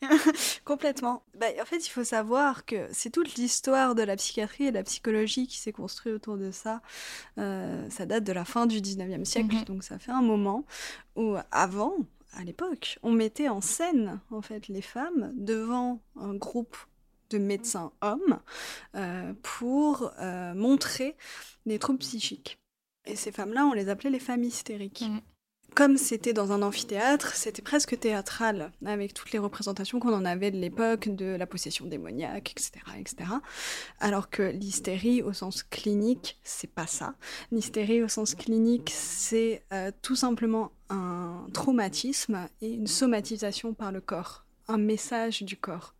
Complètement. Bah, en fait, il faut savoir que c'est toute l'histoire de la psychiatrie et de la psychologie qui s'est construite autour de ça. Euh, ça date de la fin du 19e siècle, Mhm. donc ça fait un moment où, avant, à l'époque, on mettait en scène, en fait, les femmes devant un groupe de médecins hommes euh, pour euh, montrer des troubles psychiques. Et ces femmes-là, on les appelait les femmes hystériques. Mhm. Comme c'était dans un amphithéâtre, c'était presque théâtral, avec toutes les représentations qu'on en avait de l'époque, de la possession démoniaque, etc., etc. Alors que l'hystérie, au sens clinique, c'est pas ça. L'hystérie, au sens clinique, c'est euh, tout simplement un traumatisme et une somatisation par le corps, un message du corps.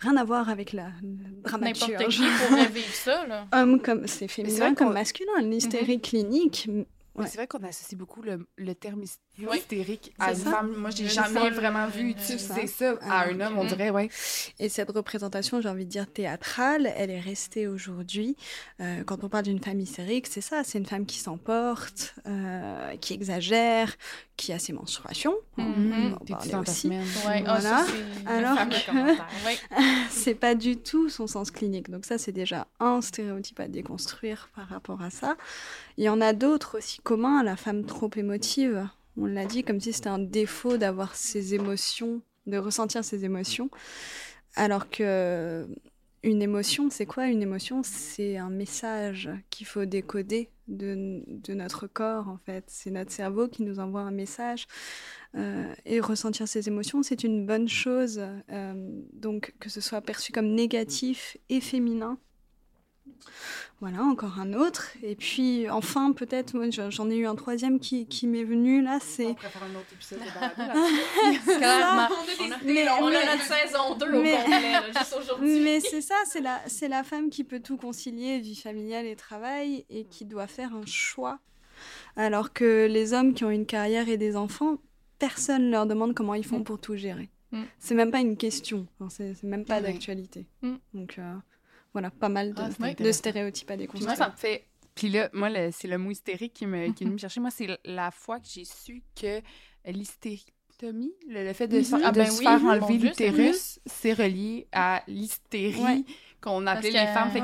Rien à voir avec la N'importe dramaturge. qui pourrait vivre ça, là. Homme comme c'est féminin comme masculin. L'hystérie clinique, Mais Ouais. C'est vrai qu'on associe beaucoup le, le terme Oui. hystérique à une ça. femme. Moi, j'ai jamais vraiment vu utiliser C'est ça, à Alors un homme, on dirait, ouais. Et cette représentation, j'ai envie de dire théâtrale, elle est restée aujourd'hui. Euh, quand on parle d'une femme hystérique, c'est ça, c'est une femme qui s'emporte, euh, qui exagère, qui a ses menstruations. Mhm. On va en ta aussi. Ouais, ça, Voilà. c'est Alors que- c'est pas du tout son sens clinique. Donc ça, c'est déjà un stéréotype à déconstruire par rapport à ça. Il y en a d'autres aussi communs, la femme trop émotive. on l'a dit, comme si c'était un défaut d'avoir ses émotions, de ressentir ses émotions. Alors que une émotion, c'est quoi une émotion? C'est un message qu'il faut décoder de, notre corps, en fait. C'est notre cerveau qui nous envoie un message. Euh, et ressentir ses émotions, c'est une bonne chose. Euh, donc, que ce soit perçu comme négatif et féminin, voilà, encore un autre. Et puis, enfin, peut-être, moi, j'en ai eu un troisième qui, qui m'est venu, là, c'est... On préfère un autre épisode de. Mais, on a notre saison 2 au complet, juste aujourd'hui. Mais c'est ça, c'est la, c'est la femme qui peut tout concilier, vie familiale et travail, et qui doit faire un choix. Alors que les hommes qui ont une carrière et des enfants, personne leur demande comment ils font mm. pour tout gérer. Mm. C'est même pas une question, c'est même pas d'actualité. Mm. Donc... Euh, voilà, pas mal de, ah, stéréotypes à déconstruire. Moi, ça me fait. Puis là, moi, c'est le mot hystérique qui, me, qui est venu me chercher. Moi, c'est la fois que j'ai su que l'hystérectomie, le, fait de, se, ah, ben faire enlever l'utérus, c'est relié à l'hystérie qu'on appelait les femmes. Fait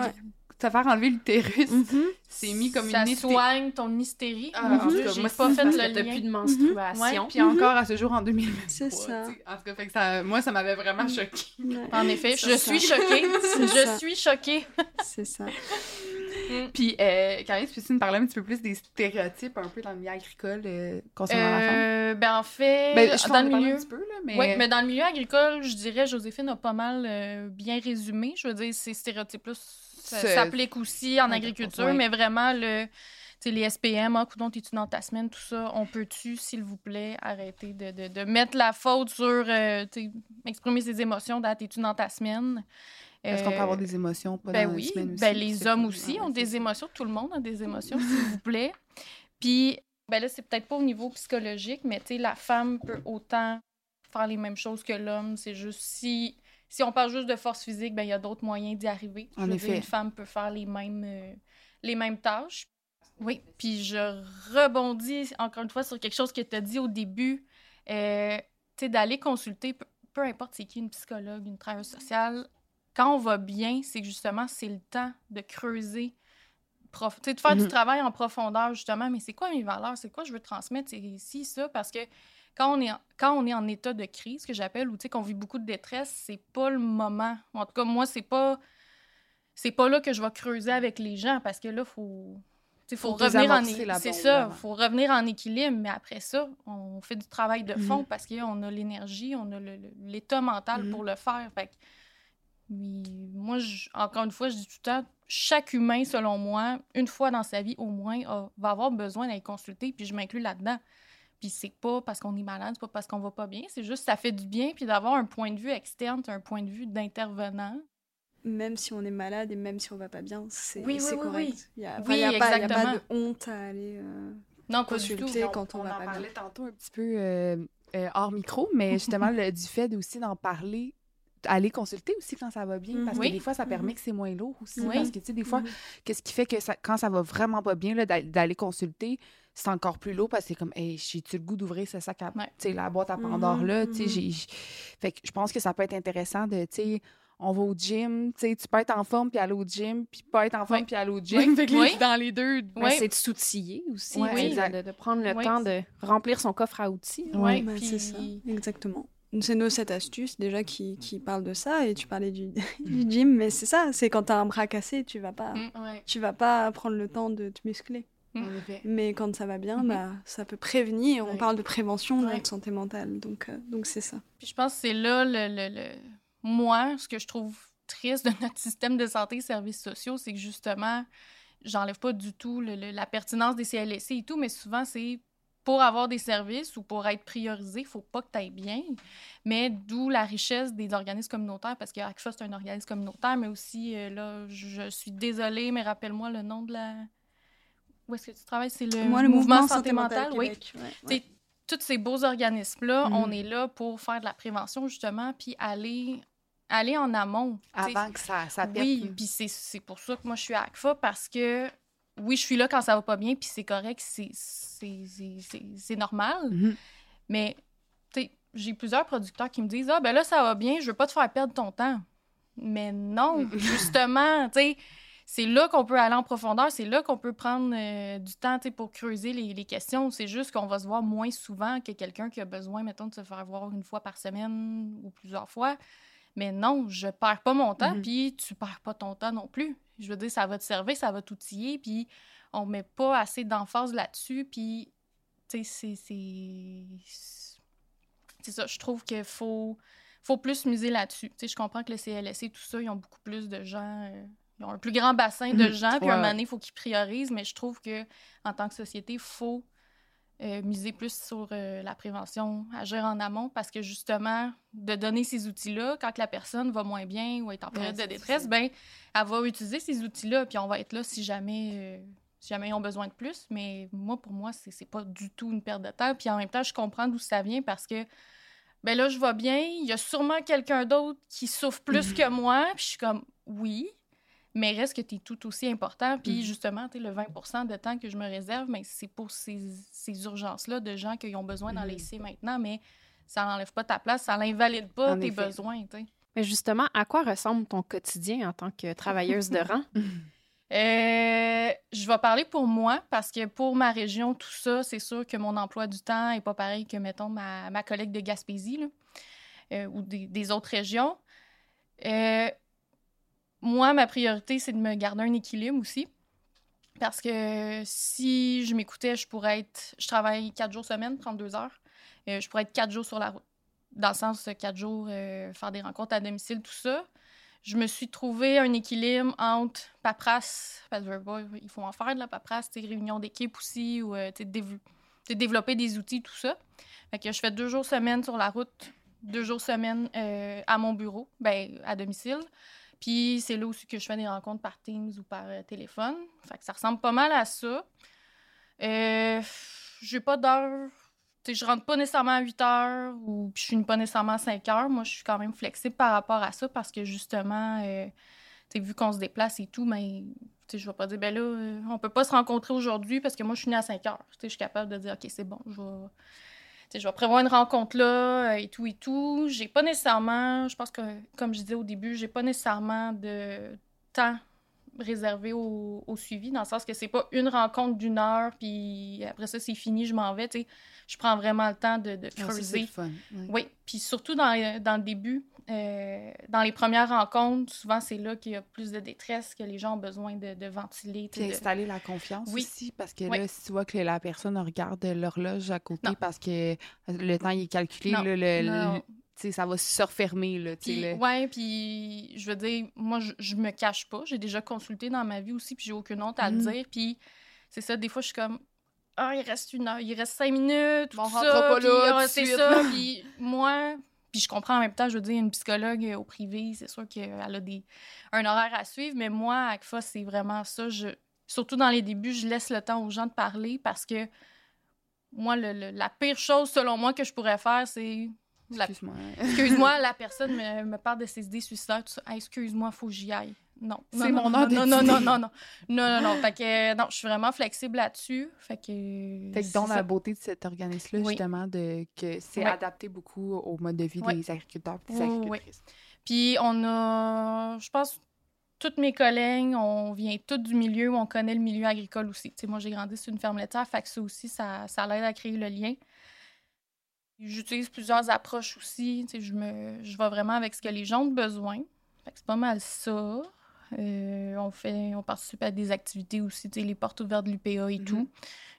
se faire enlever l'utérus, mm c'est mis comme ça une Ça soigne ton hystérie. Ah, mm -hmm. J'ai pas fait le lien. Plus de menstruation. Ouais. Puis encore à ce jour, en 2023. C'est ça. En tout cas, fait que ça, moi, ça m'avait vraiment choquée. En effet, je suis choquée. je suis choquée. C'est ça. Mm. Puis, euh, Karine, tu peux nous parler un petit peu plus des stéréotypes un peu dans le milieu agricole euh, concernant la femme? Euh, ben, en fait, ben, je dans le milieu... Un petit peu, là, mais... Oui, mais dans le milieu agricole, je dirais, Joséphine a pas mal euh, bien résumé. Je veux dire, ces stéréotypes-là s'applique aussi en agriculture, mais vraiment, le, les SPM, ah, coudon, t'es-tu dans ta semaine, tout ça, on peut-tu, s'il vous plaît, arrêter de, de, de, mettre la faute sur euh, exprimer ses émotions dans t'es-tu dans ta semaine? Est-ce qu'on peut avoir des émotions pendant ben oui, semaine aussi? Ben les hommes aussi ont des émotions. Tout le monde a des émotions, s'il vous plaît. Puis, ben là, c'est peut-être pas au niveau psychologique, mais la femme peut autant faire les mêmes choses que l'homme. C'est juste si si on parle juste de force physique, ben il y a d'autres moyens d'y arriver. En effet. une femme peut faire les mêmes, euh, les mêmes tâches. Oui, puis je rebondis encore une fois sur quelque chose que tu as dit au début. Euh, tu sais, d'aller consulter, peu, importe c'est qui, une psychologue, une travailleuse sociale, quand on va bien, c'est justement, c'est le temps de creuser prof... de faire du mhm. travail en profondeur, justement, mais c'est quoi mes valeurs, c'est quoi je veux transmettre, c'est ici, ça, parce que quand on est en, quand on est en état de crise, que j'appelle, ou qu'on vit beaucoup de détresse, c'est pas le moment. En tout cas, moi, c'est pas c'est pas là que je vais creuser avec les gens parce que là, faut faut, revenir en c'est ça, faut revenir en équilibre, mais après ça, on fait du travail de fond mm-hmm. parce qu'on a l'énergie, on a l'état mental pour mm-hmm. le faire. Fait moi, encore une fois, je dis tout le temps, chaque humain, selon moi, une fois dans sa vie au moins, va avoir besoin d'être consulté, puis je m'inclus là-dedans. Puis c'est pas parce qu'on est malade, c'est pas parce qu'on va pas bien, c'est juste ça fait du bien, puis d'avoir un point de vue externe, un point de vue d'intervenant. Même si on est malade et même si on va pas bien, c'est oui, oui, correct. Il n'y a, a, pas de honte à aller euh, non, consulter quand on, on va pas bien. On en parlait tantôt un petit peu euh, euh, hors micro, mais justement du fait aussi d'en parler aller consulter aussi quand ça va bien parce que des fois ça permet mm-hmm. que c'est moins lourd aussi parce que tu sais des fois mm-hmm. qu'est-ce qui fait que ça, quand ça va vraiment pas bien d'aller consulter c'est encore plus lourd parce que c'est comme, hey, j'ai-tu le goût d'ouvrir ce sac à, la boîte à Pandore mm-hmm, là, tu sais, mm-hmm. fait que je pense que ça peut être intéressant de, tu sais, on va au gym, tu sais, tu peux être en forme puis aller au gym, puis pas être en forme puis aller au gym. fait que dans les deux, c'est de s'outiller aussi, de, de, prendre le temps de remplir son coffre à outils. Oui, puis... c'est ça, exactement. C'est nos cette astuce déjà qui, qui parle de ça et tu parlais du, du gym, mais c'est ça, c'est quand t'as un bras cassé, tu vas pas, mm, tu vas pas prendre le temps de te muscler. Mais quand ça va bien, mhm. bah, ça peut prévenir. On parle de prévention de santé mentale. Donc, euh, donc c'est ça. Puis je pense que c'est là, le, le, le, moi, ce que je trouve triste de notre système de santé et services sociaux, c'est que justement, j'enlève pas du tout la pertinence des CLSC et tout, mais souvent, c'est pour avoir des services ou pour être priorisé, il faut pas que tu ailles bien. Mais d'où la richesse des organismes communautaires, parce que ACFA, c'est un organisme communautaire, mais aussi, euh, là, je suis désolée, mais rappelle-moi le nom de la où est-ce que tu travailles? C'est le, mouvement, santé, mentale, oui. Tous ces beaux organismes-là, on mm. est là pour faire de la prévention, justement, puis aller aller en amont. Avant que ça, ça Oui, puis c'est pour ça que moi, je suis à ACFA, parce que, oui, je suis là quand ça va pas bien, puis c'est correct, c'est normal. Mm-hmm. Mais, tu j'ai plusieurs producteurs qui me disent « Ah, ben là, ça va bien, je veux pas te faire perdre ton temps. » Mais non, justement, tu sais c'est là qu'on peut aller en profondeur, c'est là qu'on peut prendre euh, du temps pour creuser les, les questions. C'est juste qu'on va se voir moins souvent que quelqu'un qui a besoin, mettons, de se faire voir une fois par semaine ou plusieurs fois. Mais non, je perds pas mon temps, Mhm. puis tu perds pas ton temps non plus. Je veux dire, ça va te servir, ça va t'outiller, puis on met pas assez d'emphase là-dessus, puis, tu sais, c'est- c'est... C'est ça, je trouve qu'il faut, faut plus miser là-dessus. Tu sais, je comprends que le CLSC, tout ça, ils ont beaucoup plus de gens... euh, ils ont un plus grand bassin de Mhm. gens, puis Ouais, un moment donné, il faut qu'ils priorisent, mais je trouve que en tant que société, il faut euh, miser plus sur euh, la prévention, agir en amont, parce que justement, de donner ces outils-là, quand la personne va moins bien ou est en période Ouais, de détresse, ben, elle va utiliser ces outils-là, puis on va être là si jamais, euh, si jamais ils ont besoin de plus. Mais moi, pour moi, c'est pas du tout une perte de temps. Puis en même temps, je comprends d'où ça vient parce que, ben là, je vais bien, il y a sûrement quelqu'un d'autre qui souffre plus que moi, puis je suis comme, oui, mais reste que tu es tout aussi important. Puis Mhm. justement, tu le 20% de temps que je me réserve, mais c'est pour ces, ces urgences-là de gens qui ont besoin d'en laisser maintenant, mais ça n'enlève pas ta place, ça n'invalide pas En tes effet. besoins. Mais justement, à quoi ressemble ton quotidien en tant que travailleuse de rang? Euh, je vais parler pour moi parce que pour ma région, tout ça, c'est sûr que mon emploi du temps est pas pareil que, mettons, ma, ma collègue de Gaspésie là, euh, ou des, des autres régions. Euh, moi, ma priorité, c'est de me garder un équilibre aussi. Parce que si je m'écoutais, je pourrais être. Je travaille quatre jours semaine, 32 heures. Euh, je pourrais être quatre jours sur la route. Dans le sens, euh, quatre jours, euh, faire des rencontres à domicile, tout ça je me suis trouvé un équilibre entre paperasse, parce que pas, il faut en faire de la paperasse, réunion d'équipe aussi, ou dév- développer des outils, tout ça. Fait que je fais deux jours semaine sur la route, deux jours semaine à mon bureau, ben à domicile. Puis c'est là aussi que je fais des rencontres par Teams ou par euh, téléphone. Fait que ça ressemble pas mal à ça. Euh, j'ai pas d'heure. Je rentre pas nécessairement à 8 heures ou je finis pas nécessairement à 5 heures. Moi, je suis quand même flexible par rapport à ça parce que justement, euh, vu qu'on se déplace et tout, mais sais, je vais pas dire, ben là, euh, on peut pas se rencontrer aujourd'hui parce que moi, je finis à 5 heures. Je suis capable de dire, OK, c'est bon, je vais. Je vais prévoir une rencontre là euh, et tout et tout. J'ai pas nécessairement, je pense que, comme je disais au début, j'ai pas nécessairement de temps réservé au, au suivi, dans le sens que c'est pas une rencontre d'une heure, puis après ça, c'est fini, je m'en vais. tu sais. Je prends vraiment le temps de, de Ah, creuser. Oui, puis surtout dans, le- dans le début, euh, dans les premières rencontres, souvent c'est là qu'il y a plus de détresse, que les gens ont besoin de, de ventiler. Puis de- installer la confiance Oui. aussi, parce que Oui. là, si tu vois que la personne regarde l'horloge à côté Non. parce que le temps il est calculé, Non. là, le- Non. Ça va se refermer. Là, Puis, le- ouais, puis je veux dire, moi, je, je me cache pas. J'ai déjà consulté dans ma vie aussi, puis j'ai aucune honte à le dire. Puis c'est ça, des fois, je suis comme, ah, il reste une heure, il reste cinq minutes, Bon, on ça, pas là ah, c'est ça. là. Puis moi, puis je comprends en même temps, je veux dire, une psychologue euh, au privé, c'est sûr qu'elle a des, un horaire à suivre, mais moi, à ACFA, c'est vraiment ça. Je, surtout dans les débuts, je laisse le temps aux gens de parler parce que moi, le- le- la pire chose, selon moi, que je pourrais faire, c'est Excuse-moi. Excuse-moi, la personne me, me parle de ses idées suicidaires, tout ça. Hey, excuse-moi, faut que j'y aille. Non. C'est mon heure non, non, non, non, non. Non, non, non. Fait que, euh, non, je suis vraiment flexible là-dessus. Fait que. Fait que dans ça. la beauté de cet organisme-là, Oui. justement, de, que c'est Oui. adapté beaucoup au mode de vie Oui. des agriculteurs et des agricultrices. Puis on a, je pense, toutes mes collègues, on vient toutes du milieu où on connaît le milieu agricole aussi. Tu sais, moi, j'ai grandi sur une ferme laitière, fait que ça aussi, ça, ça l'aide à créer le lien. J'utilise plusieurs approches aussi. Je, me, je vais vraiment avec ce que les gens ont besoin. C'est pas mal ça. Euh, on, fait, on participe à des activités aussi, les portes ouvertes de l'UPA et Mhm. tout.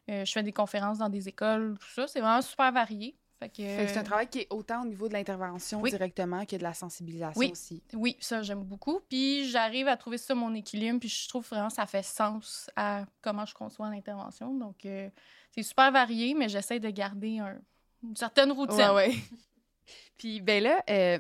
Euh, je fais des conférences dans des écoles, tout ça. C'est vraiment super varié. Fait que, Fait que c'est un travail qui est autant au niveau de l'intervention Oui. directement que de la sensibilisation Oui. aussi. Oui, ça, j'aime beaucoup. Puis j'arrive à trouver ça mon équilibre. Puis je trouve vraiment que ça fait sens à comment je conçois l'intervention. Donc, euh, c'est super varié, mais j'essaie de garder un- une certaine routine. Ouais, ouais. Puis, ben là, euh,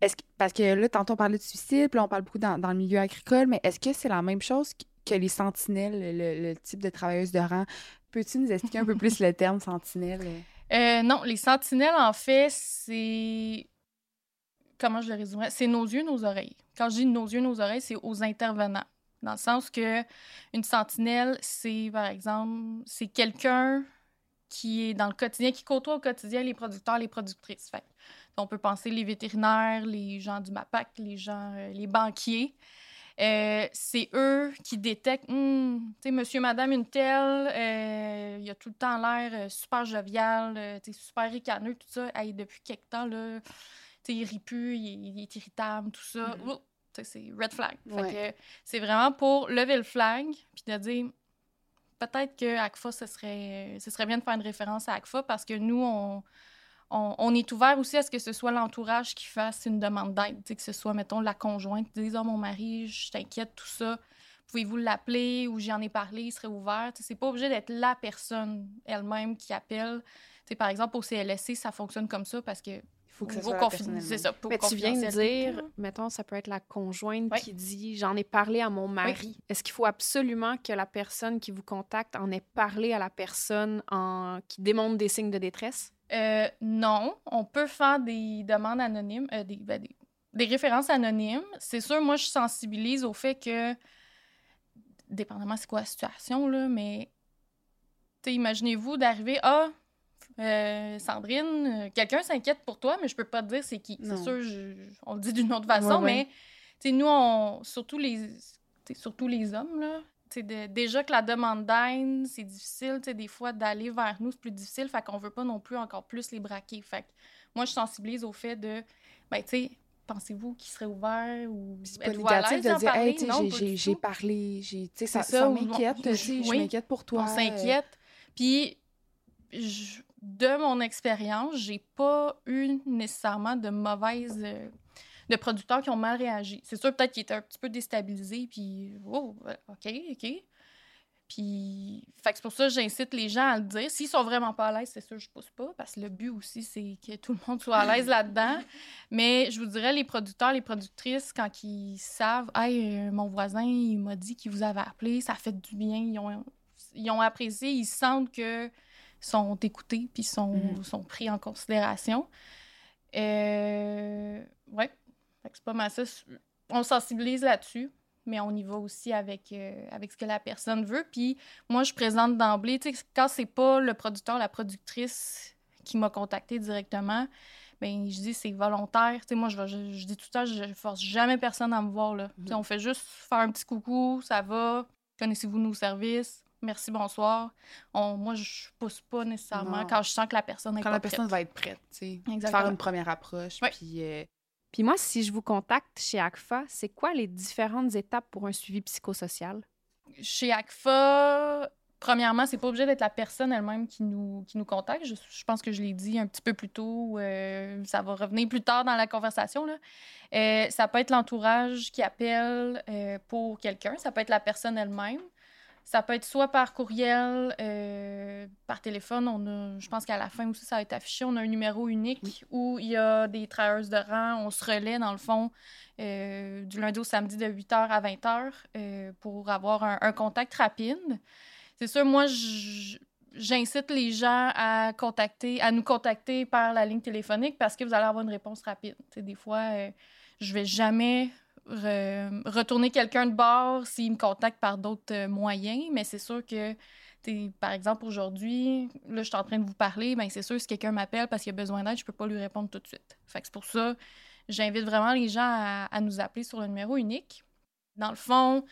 est-ce que, parce que là, tantôt, on parlait de suicide, puis là, on parle beaucoup dans, dans le milieu agricole, mais est-ce que c'est la même chose que, les sentinelles, le, le type de travailleuse de rang? Peux-tu nous expliquer un peu plus le terme sentinelle? Euh, non, les sentinelles, en fait, c'est. Comment je le résumerais? C'est nos yeux, nos oreilles. Quand je dis nos yeux, nos oreilles, c'est aux intervenants. Dans le sens que une sentinelle, c'est, par exemple, c'est quelqu'un qui est dans le quotidien, qui côtoie au quotidien les producteurs, les productrices. Fait on peut penser les vétérinaires, les gens du MAPAC, les gens, euh, les banquiers. Euh, c'est eux qui détectent, Hum, tu sais, monsieur, madame, une telle, euh, il a tout le temps l'air euh, super jovial, super ricaneux, tout ça. Hey, depuis quelque temps, là, il rit plus, il, est- il est irritable, tout ça. Tu sais, c'est red flag. Ouais. c'est vraiment pour lever le flag, puis de dire, peut-être que ACFA, ce serait, ce serait bien de faire une référence à ACFA parce que nous, on, on, est ouvert aussi à ce que ce soit l'entourage qui fasse une demande d'aide. Que ce soit, mettons, la conjointe dise Oh, mon mari, je t'inquiète, tout ça. Pouvez-vous l'appeler ou j'en ai parlé, il serait ouvert. C'est pas obligé d'être la personne elle-même qui appelle. Tu sais, par exemple, au CLSC, ça fonctionne comme ça parce que. Il faut que ça soit C'est ça. pour Mais tu viens de dire, mettons, ça peut être la conjointe Oui. qui dit J'en ai parlé à mon mari. Est-ce qu'il faut absolument que la personne qui vous contacte en ait parlé à la personne en... qui démontre des signes de détresse? Euh, non, on peut faire des demandes anonymes, euh, des, ben, des, des références anonymes. C'est sûr, moi, je sensibilise au fait que, dépendamment c'est quoi la situation, là, mais, imaginez-vous d'arriver, ah, euh, Sandrine, euh, quelqu'un s'inquiète pour toi, mais je peux pas te dire c'est qui. C'est sûr, je- on le dit d'une autre façon, Ouais, ouais. mais, nous, on, surtout les, surtout les hommes, là, de- déjà que la demande d'aide, c'est difficile, des fois, d'aller vers nous, c'est plus difficile, fait qu'on veut pas non plus encore plus les braquer. Fait que moi, je sensibilise au fait de, ben, tu sais, pensez-vous qu'il serait ouvert ou c'est pas négatif l'aise de dire, hey, j'ai- j'ai parlé, j'ai- ça, ça, ça m'inquiète, sais, je m'inquiète pour toi. On euh, s'inquiète. Puis, je- de mon expérience, j'ai pas eu nécessairement de mauvaises. euh, de producteurs qui ont mal réagi. C'est sûr, peut-être qu'ils étaient un petit peu déstabilisés, puis, oh, OK, OK. Puis, c'est pour ça que j'incite les gens à le dire. S'ils sont vraiment pas à l'aise, c'est sûr, je pousse pas, parce que le but aussi, c'est que tout le monde soit à l'aise là-dedans. Mais je vous dirais, les producteurs, les productrices, quand ils savent, hey, euh, mon voisin, il m'a dit qu'il vous avait appelé, ça fait du bien, ils ont, ils ont apprécié, ils sentent que sont écoutés puis sont, Mhm. sont pris en considération. Euh, ouais, c'est pas mal ça. On sensibilise là-dessus, mais on y va aussi avec, euh, avec ce que la personne veut. Puis moi, je présente d'emblée, tu sais, quand c'est pas le producteur, la productrice qui m'a contacté directement, ben je dis c'est volontaire. Tu sais, moi, je, je, je dis tout le temps, je force jamais personne à me voir. Là. Tu sais, On fait juste faire un petit coucou, ça va, connaissez-vous nos services, merci, bonsoir. On, moi, je pousse pas nécessairement Non. quand je sens que la personne est Quand pas la personne prête. va être prête, tu sais. Exactement. Faire une première approche, puis... euh, Puis moi, si je vous contacte chez ACFA, c'est quoi les différentes étapes pour un suivi psychosocial? Chez ACFA, premièrement, c'est pas obligé d'être la personne elle-même qui nous, qui nous contacte. Je, je pense que je l'ai dit un petit peu plus tôt. euh, ça va revenir plus tard dans la conversation. Là. Euh, ça peut être l'entourage qui appelle euh, pour quelqu'un. Ça peut être la personne elle-même. Ça peut être soit par courriel, euh, par téléphone. On a, je pense qu'à la fin aussi, ça va être affiché. On a un numéro unique où il y a des travailleurs de rang. On se relaie, dans le fond, euh, du lundi au samedi de 8h à 20h euh, pour avoir un, un contact rapide. C'est sûr, moi, j'incite les gens à contacter, à nous contacter par la ligne téléphonique parce que vous allez avoir une réponse rapide. Des fois, je vais jamais re- retourner quelqu'un de bord s'il me contacte par d'autres euh, moyens, mais c'est sûr que, par exemple, aujourd'hui, là, je suis en train de vous parler, ben c'est sûr, si quelqu'un m'appelle parce qu'il a besoin d'aide, je peux pas lui répondre tout de suite. Fait que c'est pour ça, j'invite vraiment les gens à, à nous appeler sur le numéro unique. Dans le fond,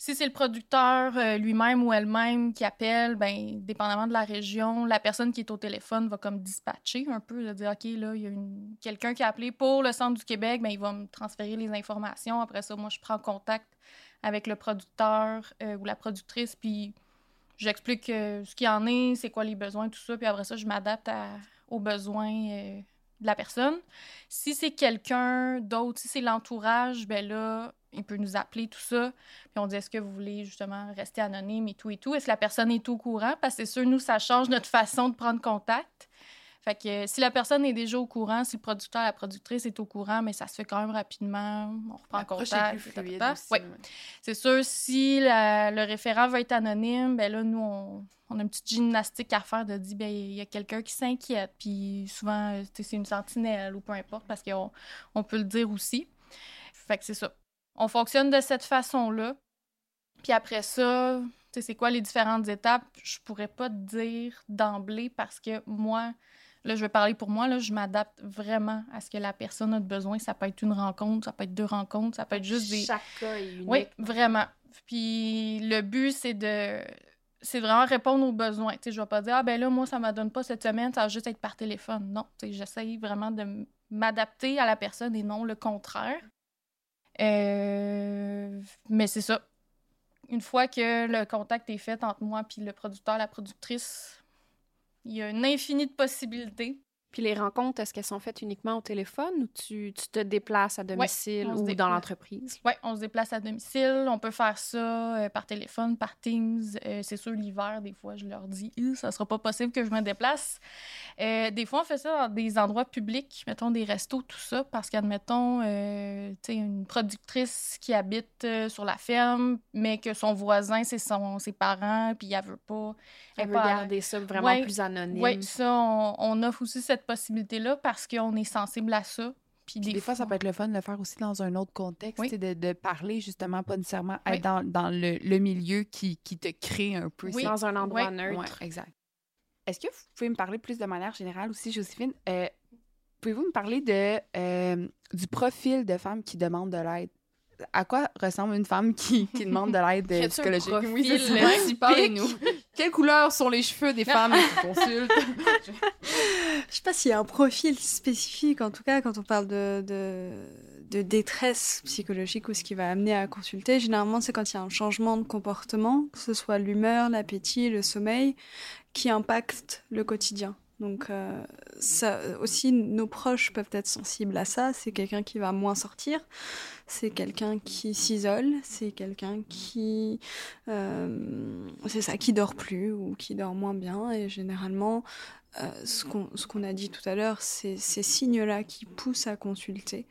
si c'est le producteur euh, lui-même ou elle-même qui appelle, ben dépendamment de la région, la personne qui est au téléphone va comme dispatcher un peu, de dire OK, là, il y a quelqu'un qui a appelé pour le centre du Québec, ben il va me transférer les informations. Après ça, moi, je prends contact avec le producteur euh, ou la productrice, puis j'explique euh, ce qu'il y en est, c'est quoi les besoins, tout ça, puis après ça, je m'adapte aux besoins de la personne. Si c'est quelqu'un d'autre, si c'est l'entourage, ben là, il peut nous appeler, tout ça. Puis on dit, est-ce que vous voulez justement rester anonyme et tout et tout? Est-ce que la personne est au courant? Parce que c'est sûr, nous, ça change notre façon de prendre contact. Fait que euh, si la personne est déjà au courant, si le producteur, la productrice est au courant, mais ça se fait quand même rapidement. On reprend contact. est plus ta, ta, fluide ta. aussi, Ouais. C'est sûr, si la- le référent veut être anonyme, ben là, nous, on, on a une petite gymnastique à faire de dire, ben il y a quelqu'un qui s'inquiète, puis souvent, euh, c'est une sentinelle ou peu importe, parce qu'on on peut le dire aussi. Fait que c'est ça. On fonctionne de cette façon-là. Puis après ça, tu sais, c'est quoi les différentes étapes? Je pourrais pas te dire d'emblée parce que moi, là, je vais parler pour moi, là, je m'adapte vraiment à ce que la personne a de besoin. Ça peut être une rencontre, ça peut être deux rencontres, ça peut être juste des... Chaque cas est unique. Oui, vraiment. Puis le but, c'est de c'est vraiment répondre aux besoins. Tu sais, je vais pas dire, ah ben là, moi, ça ne donne pas cette semaine, ça va juste être par téléphone. Non, tu sais, j'essaye vraiment de m'adapter à la personne et non le contraire. Euh, mais c'est ça. Une fois que le contact est fait entre moi et le producteur, la productrice, il y a une infinie de possibilités. Puis les rencontres, est-ce qu'elles sont faites uniquement au téléphone ou tu, tu te déplaces à domicile ou dans l'entreprise? Oui, on se déplace à domicile. On peut faire ça euh, par téléphone, par Teams. Euh, c'est sûr, l'hiver, des fois, je leur dis, ça sera pas possible que je me déplace. Euh, des fois, on fait ça dans des endroits publics, mettons des restos, tout ça, parce qu'admettons, tu sais, une productrice qui habite sur la ferme, mais que son voisin, c'est ses parents, puis elle veut pas. Elle, veut garder ça vraiment plus anonyme. Oui, ça, on, on offre aussi cette possibilité-là parce qu'on est sensible à ça. Puis des, fois, ça peut être le fun de le faire aussi dans un autre contexte, de, de, parler justement, pas nécessairement être dans, dans le, le, milieu qui, qui, te crée un peu. Oui. Dans un endroit neutre. Ouais, exact. Est-ce que vous pouvez me parler plus de manière générale aussi, Joséphine? Euh, pouvez-vous me parler de, euh, du profil de femmes qui demandent de l'aide? À quoi ressemble une femme qui, qui demande de l'aide psychologique? Oui, c'est Parlez-nous. Quelles couleurs sont les cheveux des femmes qui consultent? Je sais pas s'il y a un profil spécifique, en tout cas, quand on parle de, de, de détresse psychologique ou ce qui va amener à consulter. Généralement, c'est quand il y a un changement de comportement, que ce soit l'humeur, l'appétit, le sommeil, qui impacte le quotidien. Donc euh, ça aussi, nos proches peuvent être sensibles à ça. C'est quelqu'un qui va moins sortir, c'est quelqu'un qui s'isole, c'est quelqu'un qui, euh, c'est ça, qui dort plus ou qui dort moins bien. Et généralement, euh, ce qu'on a dit tout à l'heure, c'est ces signes-là qui poussent à consulter.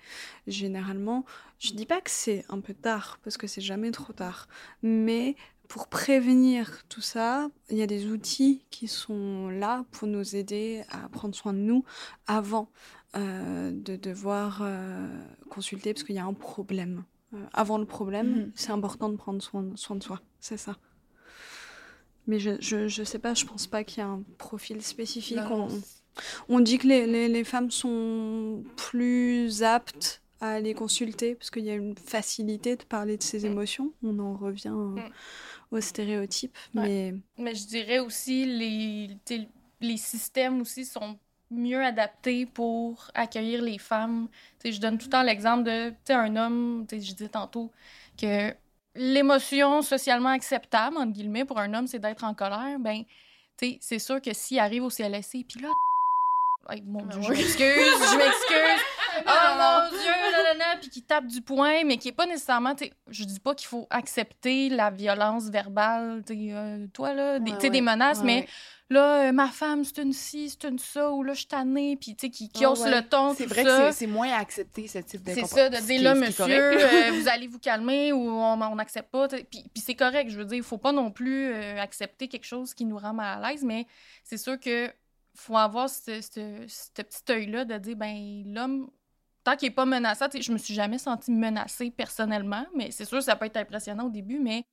Généralement, je dis pas que c'est un peu tard parce que c'est jamais trop tard, mais pour prévenir tout ça, il y a des outils qui sont là pour nous aider à prendre soin de nous avant euh, de devoir euh, consulter parce qu'il y a un problème. Euh, avant le problème, mhm. c'est important de prendre soin, soin de soi, c'est ça. Mais je, je, je, sais pas, je pense pas qu'il y a un profil spécifique. On, on, dit que les, les, les, femmes sont plus aptes à aller consulter parce qu'il y a une facilité de parler de ses mm. émotions. On en revient. Mm aux stéréotypes. Mais... mais je dirais aussi les, les systèmes aussi sont mieux adaptés pour accueillir les femmes. je donne tout le temps l'exemple de un homme, je disais tantôt que l'émotion socialement acceptable, entre guillemets, pour un homme, c'est d'être en colère. Ben, c'est sûr que s'il arrive au CLSC, puis là, mon Dieu, je m'excuse, je m'excuse. oh mon Dieu, là, puis qui tape du poing, mais qui est pas nécessairement. Je dis pas qu'il faut accepter la violence verbale, euh, toi, là, des, des menaces, mais là, euh, ma femme, c'est une ci, c'est une ça, ou là, je suis tannée, puis tu sais, qui, qui hausse le ton, C'est vrai que c'est moins à accepter ce type de C'est ça, de dire là, monsieur, euh, vous allez vous calmer ou on n'accepte pas. Puis, puis c'est correct, je veux dire, il faut pas non plus accepter quelque chose qui nous rend mal à l'aise, mais c'est sûr que faut avoir ce, ce, petit œil-là de dire, ben l'homme, tant qu'il n'est pas menaçant, je me suis jamais sentie menacée personnellement, mais c'est sûr, ça peut être impressionnant au début, mais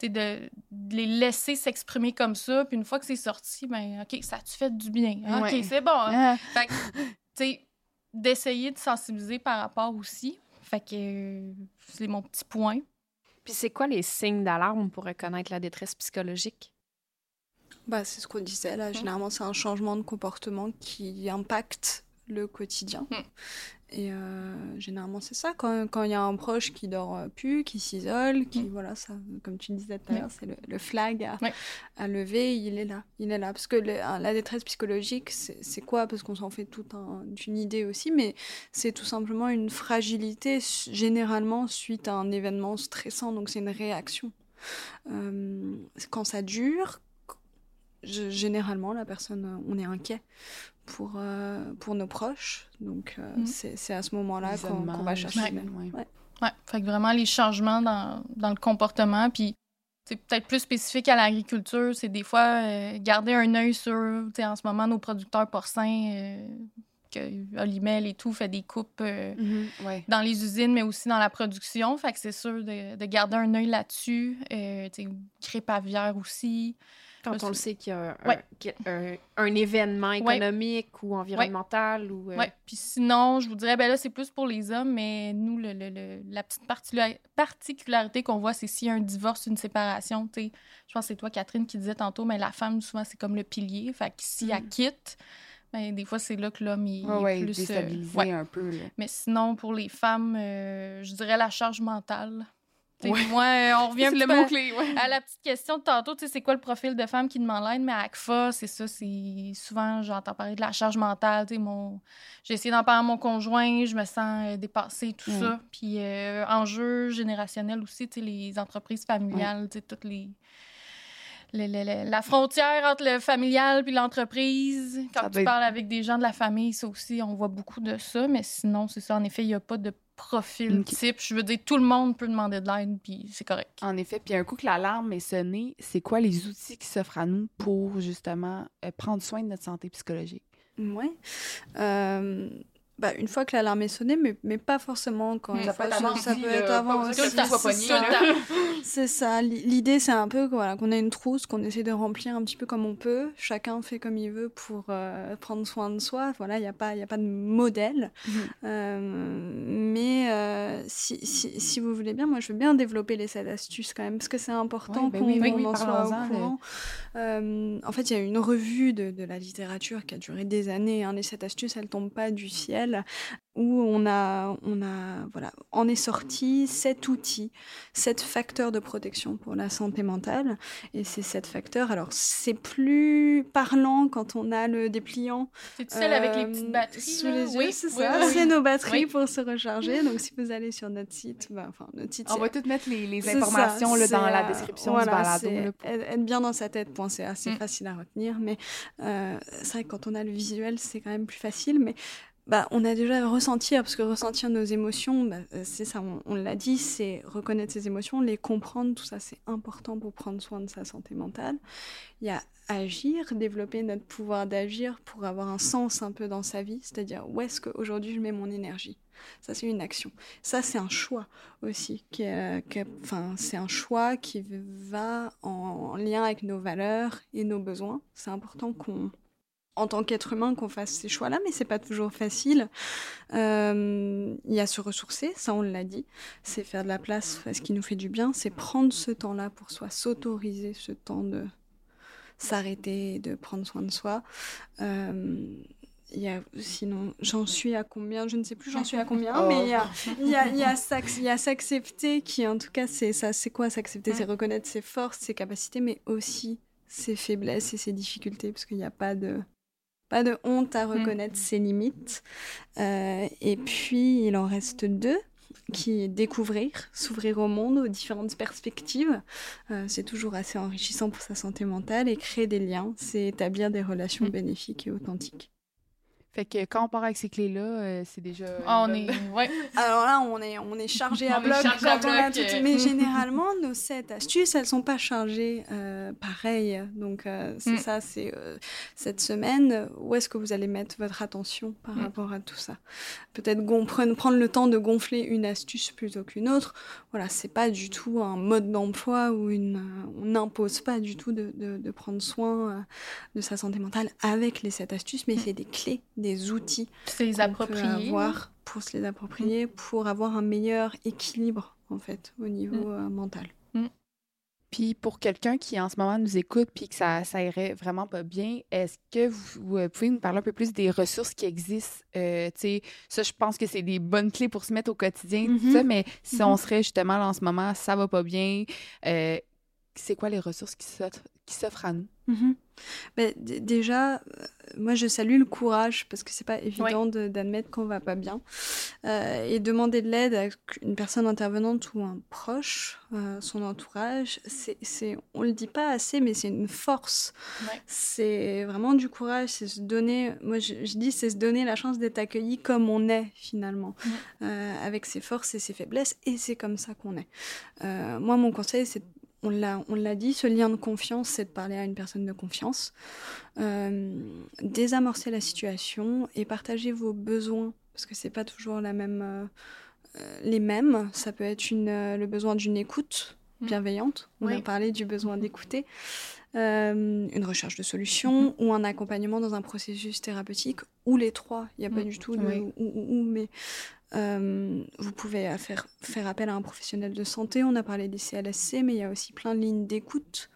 de, de, les laisser s'exprimer comme ça, puis une fois que c'est sorti, ben OK, ça tu fait du bien. OK, c'est bon. Hein? Fait tu d'essayer de sensibiliser par rapport aussi. Fait que c'est mon petit point. Puis c'est quoi les signes d'alarme pour reconnaître la détresse psychologique? Bah, c'est ce qu'on disait là. Mmh. Généralement, c'est un changement de comportement qui impacte le quotidien. Mmh. Et euh, généralement, c'est ça. Quand il y a un proche qui dort euh, plus, qui s'isole, qui, mmh. voilà, ça, comme tu disais tout à l'heure, c'est le, flag à, à, lever, il est là. Il est là. Parce que la détresse psychologique, c'est quoi? Parce qu'on s'en fait toute une idée aussi, mais c'est tout simplement une fragilité, généralement, suite à un événement stressant. Donc, c'est une réaction. Euh, quand ça dure, généralement, la personne, on est inquiet pour, euh, pour nos proches. Donc, euh, mhm. c'est à ce moment-là qu'on va chercher. Ouais. Ouais. ouais. Fait que vraiment, les changements dans, dans le comportement, puis c'est peut-être plus spécifique à l'agriculture, c'est des fois garder un œil sur, en ce moment, nos producteurs porcins, que Olimel et tout fait des coupes mhm, dans les usines, mais aussi dans la production. Fait que c'est sûr de, de, garder un œil là-dessus. grippe aviaire aussi. Quand on le sait qu'il y a un, Ouais. a un- un événement économique ou environnemental ou... euh, Ouais. Puis sinon, je vous dirais, ben là, c'est plus pour les hommes, mais nous, le, le- le- la petite particula- particularité qu'on voit, c'est s'il y a un divorce, une séparation. tu sais. Je pense que c'est toi, Catherine, qui disais tantôt, mais la femme, souvent, c'est comme le pilier. Fait que si elle quitte, ben, des fois, c'est là que l'homme est plus. euh, déstabilisé ouais. un peu. Là. Mais sinon, pour les femmes, euh, je dirais la charge mentale. Ouais. Moi, euh, on revient le mot-clé, ouais. à la petite question de tantôt, tu sais, c'est quoi le profil de femme qui demande l'aide, mais à ACFA, c'est ça, c'est souvent, j'entends parler de la charge mentale, tu sais, mon... j'ai essayé d'en parler à mon conjoint, je me sens euh, dépassée, tout Mm. ça, puis euh, enjeu générationnel aussi, tu sais, les entreprises familiales, tu sais, toutes les... le- le- le- la frontière entre le familial puis l'entreprise, quand tu être- parles avec des gens de la famille, ça aussi, on voit beaucoup de ça, mais sinon, c'est ça, en effet, il n'y a pas de profil type. Je veux dire, tout le monde peut demander de l'aide, puis c'est correct. En effet, puis un coup que l'alarme est sonnée, c'est quoi les outils qui s'offrent à nous pour justement euh, prendre soin de notre santé psychologique? Ouais. Euh, bah, une fois que l'alarme est sonnée, mais, mais pas forcément quand Ça avant ça aussi, peut être pas avant besoin aussi. temps. C'est ça. L'idée, c'est un peu voilà, qu'on a une trousse, qu'on essaie de remplir un petit peu comme on peut. Chacun fait comme il veut pour euh, prendre soin de soi. Voilà, il n'y a, pas- il y a pas de modèle. Mhm. Euh, mais euh, si, si, si vous voulez bien, moi, je veux bien développer les 7 astuces quand même, parce que c'est important Ouais, ben qu'on oui, oui, oui, en soit au courant. Euh, en fait, il y a une revue de, de la littérature qui a duré des années. hein. Les 7 astuces, elles tombent pas du ciel où on a, on a, voilà, en est sorti sept outils, sept facteurs de protection pour la santé mentale. Et ces sept facteurs, alors c'est plus parlant quand on a le dépliant C'est celle avec les euh, petites batteries. sous les yeux, Oui, c'est oui, ça. oui, C'est nos batteries Oui. pour se recharger. Donc si vous allez sur notre site, bah, enfin notre site, On va tout mettre les, informations ça, là, dans la euh, description voilà, du balado. être, être bien dans sa tête, point, c'est assez Mm. facile à retenir. Mais euh, c'est vrai que quand on a le visuel, c'est quand même plus facile. Mais bah, on a déjà ressentir, parce que ressentir nos émotions, bah, euh, c'est ça, on, l'a dit, c'est reconnaître ses émotions, les comprendre, tout ça, c'est important pour prendre soin de sa santé mentale. Il y a agir, développer notre pouvoir d'agir pour avoir un sens un peu dans sa vie, c'est-à-dire où est-ce qu'aujourd'hui je mets mon énergie. Ça, c'est une action. Ça, c'est un choix aussi. Est- enfin, c'est un choix qui va en lien avec nos valeurs et nos besoins. C'est important qu'on, en tant qu'être humain, qu'on fasse ces choix-là, mais c'est pas toujours facile. Euh, Il y a se ressourcer, ça on l'a dit. C'est faire de la place à ce qui nous fait du bien. C'est prendre ce temps-là pour soi, s'autoriser ce temps de s'arrêter, de prendre soin de soi. Euh, il y a, sinon, j'en suis à combien? Je ne sais plus, j'en suis à combien, Oh. mais il y a, y a, y a y a s'accepter qui, en tout cas, c'est ça. C'est quoi s'accepter? C'est reconnaître ses forces, ses capacités, mais aussi ses faiblesses et ses difficultés, parce qu'il n'y a pas de pas de honte à reconnaître ses limites. Euh, et puis, il en reste deux qui est découvrir, s'ouvrir au monde, aux différentes perspectives. Euh, c'est toujours assez enrichissant pour sa santé mentale et créer des liens, c'est établir des relations Mm. bénéfiques et authentiques. Fait que quand on part avec ces clés-là, euh, c'est déjà. Ah, on est. Ouais. Alors là, on est, on est chargé à On bloc chargé quand à on a bloc, tout. euh. Mais généralement, nos sept astuces, elles sont pas chargées euh, pareil. Donc euh, c'est Mm. ça, c'est euh, cette semaine, où est-ce que vous allez mettre votre attention par Mm. rapport à tout ça? Peut-être prendre, prendre le temps de gonfler une astuce plutôt qu'une autre. Voilà, c'est pas du tout un mode d'emploi où une, euh, on n'impose pas du tout de, de- de prendre soin euh, de sa santé mentale avec les sept astuces, mais Mm. c'est des clés, des outils les approprier. avoir pour se les approprier, pour avoir un meilleur équilibre en fait au niveau euh, mental. Puis pour quelqu'un qui en ce moment nous écoute puis que ça, ça irait vraiment pas bien, est-ce que vous, vous, euh, pouvez nous parler un peu plus des ressources qui existent? Euh, tu sais, ça, je pense que c'est des bonnes clés pour se mettre au quotidien, tout Mhm. ça, mais si on serait justement là en ce moment, ça va pas bien, euh, c'est quoi les ressources qui s'offrent à nous? Ben, d- déjà, euh, moi je salue le courage parce que c'est pas évident de- d'admettre qu'on va pas bien Euh, et demander de l'aide à une personne intervenante ou un proche, euh, son entourage, c'est, on le dit pas assez, mais c'est une force. Ouais. C'est vraiment du courage, c'est se donner. Moi je, je dis c'est se donner la chance d'être accueilli comme on est finalement, euh, avec ses forces et ses faiblesses, et c'est comme ça qu'on est. Moi mon conseil c'est l'a, on l'a dit, ce lien de confiance, c'est de parler à une personne de confiance, Euh, désamorcer la situation et partager vos besoins, parce que c'est pas toujours la même, euh, euh, les mêmes. Ça peut être une, euh, le besoin d'une écoute Mm. bienveillante. On a Oui. parlé du besoin d'écouter. euh, une recherche de solution ou un accompagnement dans un processus thérapeutique ou les trois. Il n'y a pas du tout de Oui. ou, ou, ou, mais euh, vous pouvez faire, faire appel à un professionnel de santé. On a parlé des CLSC, mais il y a aussi plein de lignes d'écoute.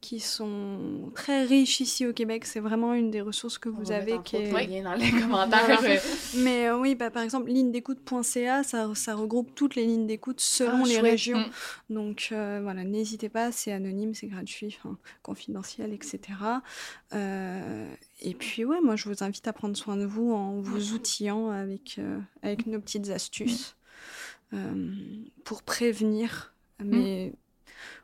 Qui sont très riches ici au Québec. C'est vraiment une des ressources que vous avez qui est... dans les commentaires. Mais euh, oui, bah, par exemple, ligne d'écoute.ca, ça, ça regroupe toutes les lignes d'écoute selon Ah, les chouette. régions. Mm. Donc euh, voilà, n'hésitez pas, c'est anonyme, c'est gratuit, enfin, confidentiel, etc. Euh, et puis ouais, moi je vous invite à prendre soin de vous en vous outillant avec, euh, avec nos petites astuces euh, pour prévenir. Mais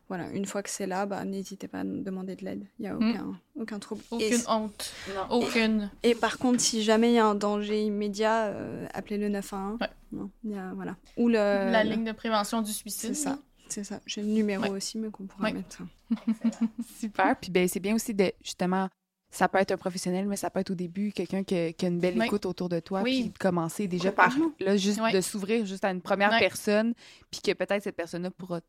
voilà, une fois que c'est là, bah, n'hésitez pas à nous demander de l'aide. Il n'y a Mm. aucun, aucun trouble. Et Aucune honte. non. Aucune. et par contre, si jamais il y a un danger immédiat, euh, appelez le 911. Ouais. Non, il y a, voilà. Ou le, La le- ligne de prévention du suicide. C'est ça. C'est ça. J'ai le numéro Ouais. aussi, mais qu'on pourra Ouais. mettre. Super. Puis ben, c'est bien aussi de, justement, ça peut être un professionnel, mais ça peut être au début quelqu'un qui, a- qui a une belle Oui. écoute autour de toi. Oui. Puis de commencer déjà par, là, juste de s'ouvrir juste à une première personne, puis que peut-être cette personne-là pourra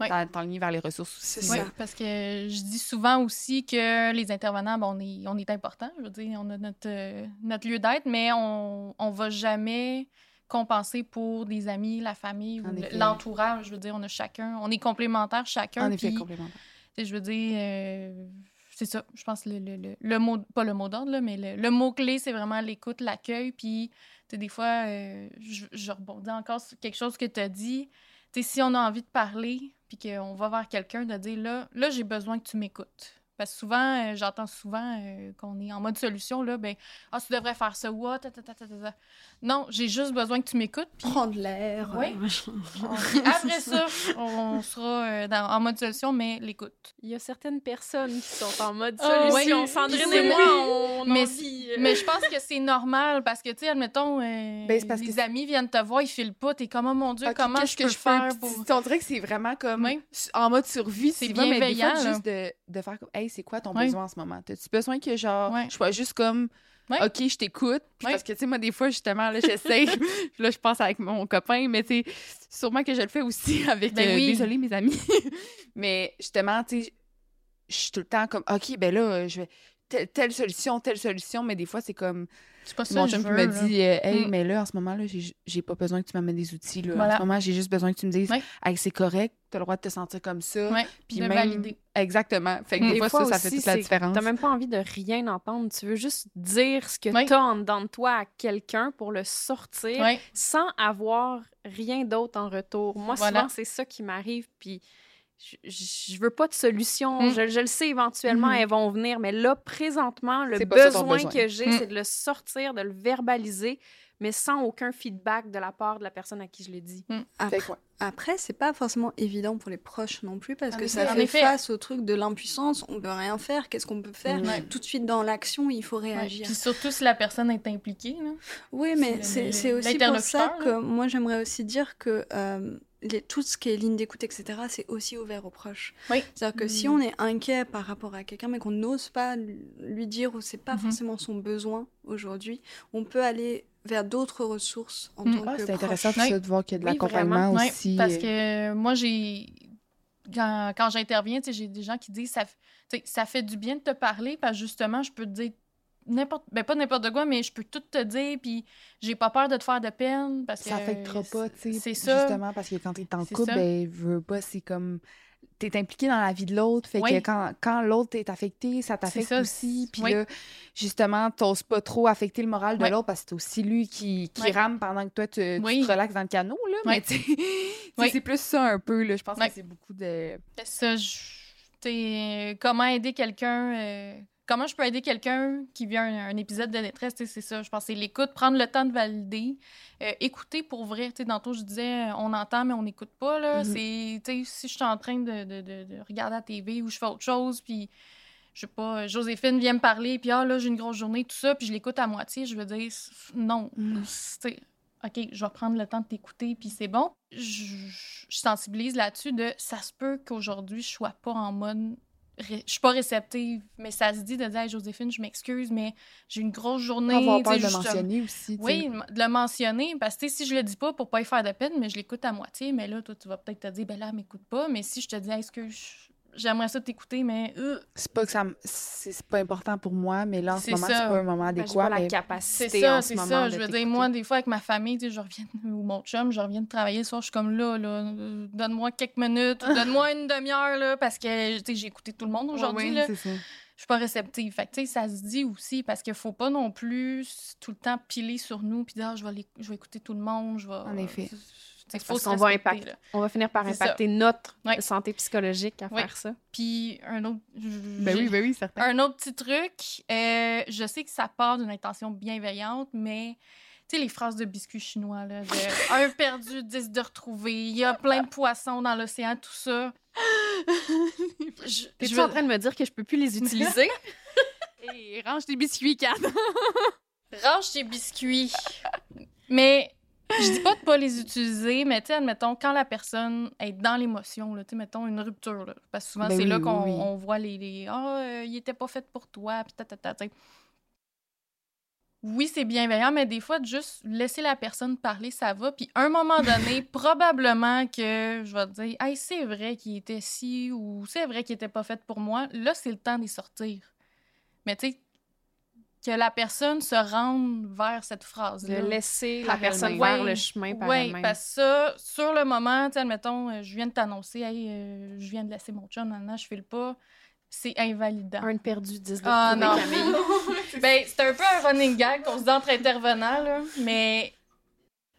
Ouais. t'en- t'enligner vers les ressources aussi. C'est Oui, ça. parce que je dis souvent aussi que les intervenants, bon, on est, on est important. Je veux dire, on a notre, euh, notre lieu d'être, mais on ne va jamais compenser pour des amis, la famille ou l'entourage. Je veux dire, on a chacun, on est complémentaires chacun. En effet, puis, complémentaire. tu sais, je veux dire, euh, c'est ça. Je pense que le, le, le, le mot, pas le mot d'ordre, là, mais le, le mot-clé, c'est vraiment l'écoute, l'accueil. Puis, tu sais, des fois, euh, je, je rebondis encore sur quelque chose que tu as dit. Tu sais, si on a envie de parler, puis qu'on va vers quelqu'un, de dire là, là j'ai besoin que tu m'écoutes. Parce que souvent, euh, j'entends souvent euh, qu'on est en mode solution, là, ben, ah, tu devrais faire ça, ou ah, ta, ta, ta, ta, ta, ta. Non, j'ai juste besoin que tu m'écoutes, puis Prendre l'air. Oui. après ça, on sera euh, dans- en mode solution, mais l'écoute. Il y a certaines personnes qui sont en mode Ah, solution. oui. Sandrine et moi, on Mais- en vit, Mais je pense que c'est normal parce que, tu sais, admettons, euh, Ben, c'est parce les que- amis viennent te voir, ils filent pas, t'es comme, oh mon Dieu, comment qu'est-ce je peux fais? faire Puis pour. On dirait que c'est vraiment comme Oui. en mode survie. C'est tu vas, mais des fois, bienveillant, là. juste de, de faire comme, hey, c'est quoi ton besoin en ce moment? T'as-tu besoin que, genre, Ouais. je sois juste comme. OK, je t'écoute? Parce que, tu sais, moi, des fois, justement, là, j'essaye. Puis là, je pense avec mon copain, mais tu sais, sûrement que je le fais aussi avec, Ben euh, oui. désolé, mes amis. mais justement, tu sais, je suis tout le temps comme, OK, ben là, je vais. Telle, telle solution, telle solution, mais des fois, c'est comme. C'est pas ça, Mon je chum qui me dit, euh, hey, Mm. mais là, en ce moment, là, j'ai j'ai pas besoin que tu m'amènes des outils. Là. En ce moment, j'ai juste besoin que tu me dises, Ouais. hey, c'est correct, t'as le droit de te sentir comme ça. Ouais, Puis de même- valider. Exactement. Fait que Mm. des, fois, ça, ça aussi, fait toute la différence. T'as même pas envie de rien entendre. Tu veux juste dire ce que Oui. t'as en dedans de toi à quelqu'un pour le sortir Ouais. sans avoir rien d'autre en retour. Moi, Voilà. souvent, c'est ça qui m'arrive. Puis je, je veux pas de solution. Mm. Je, je le sais, éventuellement, Mhm. elles vont venir. Mais là, présentement, le besoin besoin. que j'ai, Mm. c'est de le sortir, de le verbaliser, mais sans aucun feedback de la part de la personne à qui je le dis. Fait Après, après, c'est pas forcément évident pour les proches non plus parce En que effet. ça fait effet. face au truc de l'impuissance. On peut rien faire. Qu'est-ce qu'on peut faire? Mm. Tout de suite dans l'action, il faut Ouais. réagir. Puis surtout si la personne est impliquée. Là. Oui, mais c'est aussi pour ça que là. moi j'aimerais aussi dire que euh, les, tout ce qui est ligne d'écoute, etc., c'est aussi ouvert aux proches. Oui. C'est-à-dire que si Mhm. on est inquiet par rapport à quelqu'un, mais qu'on n'ose pas lui- dire ou c'est pas Mhm. forcément son besoin aujourd'hui, on peut aller vers d'autres ressources en Mhm. tant Ah, que c'est intéressant de voir qu'il y a de Oui, l'accompagnement aussi. parce euh, que moi, j'ai. Quand, quand j'interviens, tu sais, j'ai des gens qui disent ça, f- tu sais, ça fait du bien de te parler parce que justement, je peux te dire n'importe. Ben, pas n'importe quoi, mais je peux tout te dire, puis j'ai pas peur de te faire de peine. Parce que, ça affectera pas, tu sais. Justement, parce que quand t'es en couple, ben, veux pas, c'est comme. T'es impliqué dans la vie de l'autre, fait Oui. que quand, quand l'autre est affecté, ça t'affecte aussi. Puis oui. là, justement, t'oses pas trop affecter le moral de l'autre parce que c'est aussi lui qui, qui rame pendant que toi, tu, te relaxes dans le canot, là. Mais tu sais, tu sais, Oui. c'est plus ça un peu, là. Je pense que c'est beaucoup de. Ça, je- comment aider quelqu'un. euh, comment je peux aider quelqu'un qui vit un, un épisode de détresse, c'est ça. Je pense c'est l'écoute, prendre le temps de valider, euh, écouter pour vrai. Tu sais, tantôt, je disais, euh, on entend, mais on n'écoute pas. Là. C'est, tu sais, si je suis en train de, de- de- de regarder la TV ou je fais autre chose, puis je sais pas, Joséphine vient me parler, puis ah là, j'ai une grosse journée, tout ça, puis je l'écoute à moitié, je veux dire, non. C'est- OK, je vais prendre le temps de t'écouter, puis c'est bon. Je, je sensibilise là-dessus de ça se peut qu'aujourd'hui, je sois pas en mode. Je suis pas réceptive, mais ça se dit de dire Hey, Joséphine, je m'excuse, mais j'ai une grosse journée. Avoir tu peur de justement. mentionner aussi. Oui, de le mentionner, parce que si je le dis pas pour pas y faire de peine, mais je l'écoute à moitié, mais là, toi, tu vas peut-être te dire, ben là, m'écoute pas, mais si je te dis, Hey, excuse, j'aimerais ça t'écouter, mais euh, C'est pas que ça me- c'est pas important pour moi, mais là, en ce C'est moment, c'est pas un moment Ben, adéquat. pas la mais- capacité c'est ça, en ce c'est moment ça. Je veux dire, moi, des fois, avec ma famille, tu sais, je reviens, ou mon chum, je reviens de travailler le soir, je suis comme là, là, euh, donne-moi quelques minutes, donne-moi une demi-heure, là, parce que, tu sais, j'ai écouté tout le monde aujourd'hui, Ouais, là. c'est ça. Je suis pas réceptive. Fait que, tu sais, ça se dit aussi, parce qu'il faut pas non plus tout le temps piler sur nous, puis dire, ah, je vais, je vais écouter tout le monde, je vais... En effet. Il faut Parce se qu'on va respecter, impacter. là. On va finir par ça. impacter notre Ouais. santé psychologique à Ouais. faire ça. Puis, un autre... Ben oui, ben oui, certain. Un autre petit truc, euh, je sais que ça part d'une intention bienveillante, mais tu sais, les phrases de biscuits chinois, là, de un perdu, dix de retrouver, il y a plein de poissons dans l'océan, tout ça. Je, T'es-tu je en veux- train de me dire que je peux plus les utiliser? Hey, range tes biscuits, Kat. range tes biscuits. Mais je dis pas de pas les utiliser, mais tu sais, admettons, quand la personne est dans l'émotion, tu sais, mettons une rupture, là, parce que souvent, Ben c'est oui, là qu'on oui. on voit les. Ah, euh, il était pas fait pour toi, puis tatata, tu sais. Oui, c'est bienveillant, mais des fois, de juste laisser la personne parler, ça va. Puis, à un moment donné, probablement que je vais te dire, hey, c'est vrai qu'il était si ou c'est vrai qu'il était pas fait pour moi. Là, c'est le temps d'y sortir. Mais tu sais, que la personne se rende vers cette phrase-là. de laisser la personne voir le chemin par Oui, parce que ça, sur le moment, tu sais, admettons, euh, je viens de t'annoncer, hey, euh, je viens de laisser mon chum, maintenant, je file pas, c'est invalidant. Un perdu, 10 de Ah non. Ben, c'est un peu un running gag qu'on se dit entre intervenants, là, mais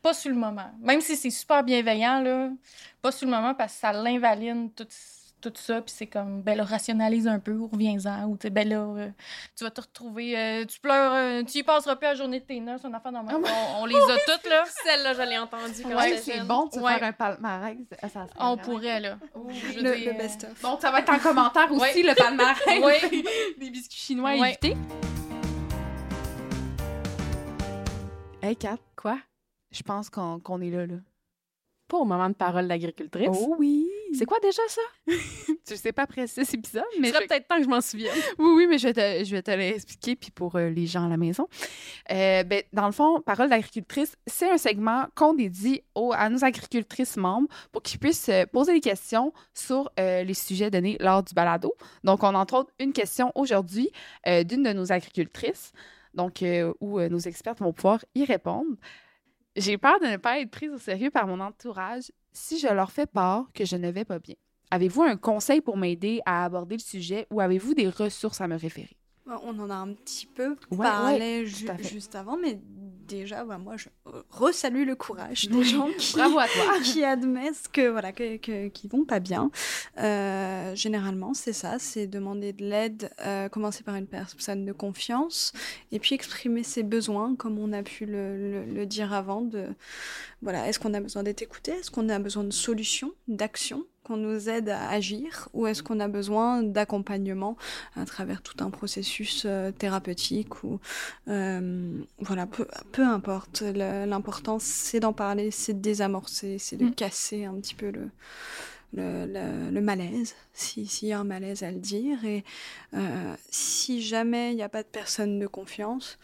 pas sur le moment. Même si c'est super bienveillant, là, pas sur le moment parce que ça l'invalide tout, tout ça, puis c'est comme, ben là, rationalise un peu, ou reviens-en, ou tu sais, ben là, euh, tu vas te retrouver, euh, tu pleures, euh, tu y passeras plus la journée de tes noces, un enfant dans ma on, on les a toutes, là. Celle-là, je l'ai entendue quand Ouais, c'est bon de Ouais. faire un palmarès. Ah, ça On pourrait, là. Je Le, best-of. Donc, ça va être en commentaire aussi, le palmarès Ouais. des biscuits chinois à Ouais. éviter. Hey, Kat, Quoi? je pense qu'on qu'on est là, là. Pas au moment de parole d'agricultrice. Oh oui! C'est quoi déjà ça? Je sais pas après six épisodes, mais serait je- peut-être temps que je m'en souvienne. oui, oui, mais je vais te, je vais te l'expliquer, puis pour euh, les gens à la maison. Euh, ben, dans le fond, Parole d'agricultrice, c'est un segment qu'on dédie aux, à nos agricultrices membres pour qu'ils puissent euh, poser des questions sur euh, les sujets donnés lors du balado. Donc, on a entre autres une question aujourd'hui d'une de nos agricultrices, donc où nos expertes vont pouvoir y répondre. J'ai peur de ne pas être prise au sérieux par mon entourage si je leur fais part que je ne vais pas bien. Avez-vous un conseil pour m'aider à aborder le sujet ou avez-vous des ressources à me référer? On en a un petit peu Ouais, parlé ju- juste avant, mais déjà, bah, moi, je resalue le courage des gens qui, Bravo à toi! qui admettent que voilà que, que- qu'ils vont pas bien. Euh, généralement, c'est ça, c'est demander de l'aide, euh, commencer par une personne de confiance, et puis exprimer ses besoins, comme on a pu le, le- le dire avant. De voilà, est-ce qu'on a besoin d'être écouté? Est-ce qu'on a besoin de solutions, d'actions qu'on nous aide à agir, ou est-ce qu'on a besoin d'accompagnement à travers tout un processus euh, thérapeutique ou euh, voilà, peu, peu importe. L'important, c'est d'en parler, c'est de désamorcer, c'est de Mm. casser un petit peu le, le, le- le malaise, si- s'il y a un malaise à le dire. Et euh, si jamais il n'y a pas de personne de confiance,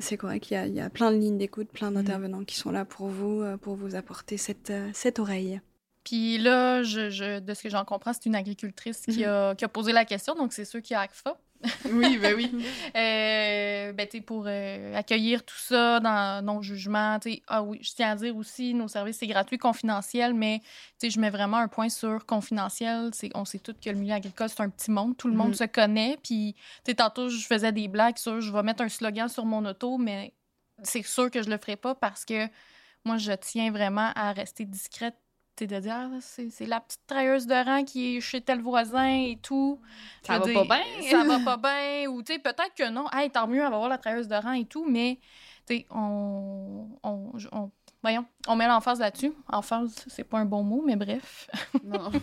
c'est correct, il y a, il y a plein de lignes d'écoute, plein d'intervenants qui sont là pour vous, pour vous apporter cette, cette oreille. Puis là, je, je- de ce que j'en comprends, c'est une agricultrice qui, Mhm. a, qui a posé la question, donc c'est sûr qu'il y a ACFA. Oui, ben oui. Euh, ben, pour euh, accueillir tout ça dans non-jugement, ah oui, je tiens à dire aussi, nos services, c'est gratuit, confidentiel, mais je mets vraiment un point sur confidentiel. On sait tous que le milieu agricole, c'est un petit monde, tout le monde Mhm. se connaît, puis tantôt, je faisais des blagues sur, je vais mettre un slogan sur mon auto, mais c'est sûr que je le ferai pas parce que moi, je tiens vraiment à rester discrète sais, de dire, Ah, c'est, la petite travailleuse de rang qui est chez tel voisin et tout. Ça va pas bien. Ça va pas bien. Ou, tu sais, peut-être que non. Hey, tant mieux, elle va voir la travailleuse de rang et tout, mais, tu sais, on, on, on- Voyons, on met l'emphase là-dessus. Emphase, c'est pas un bon mot, mais bref. Non.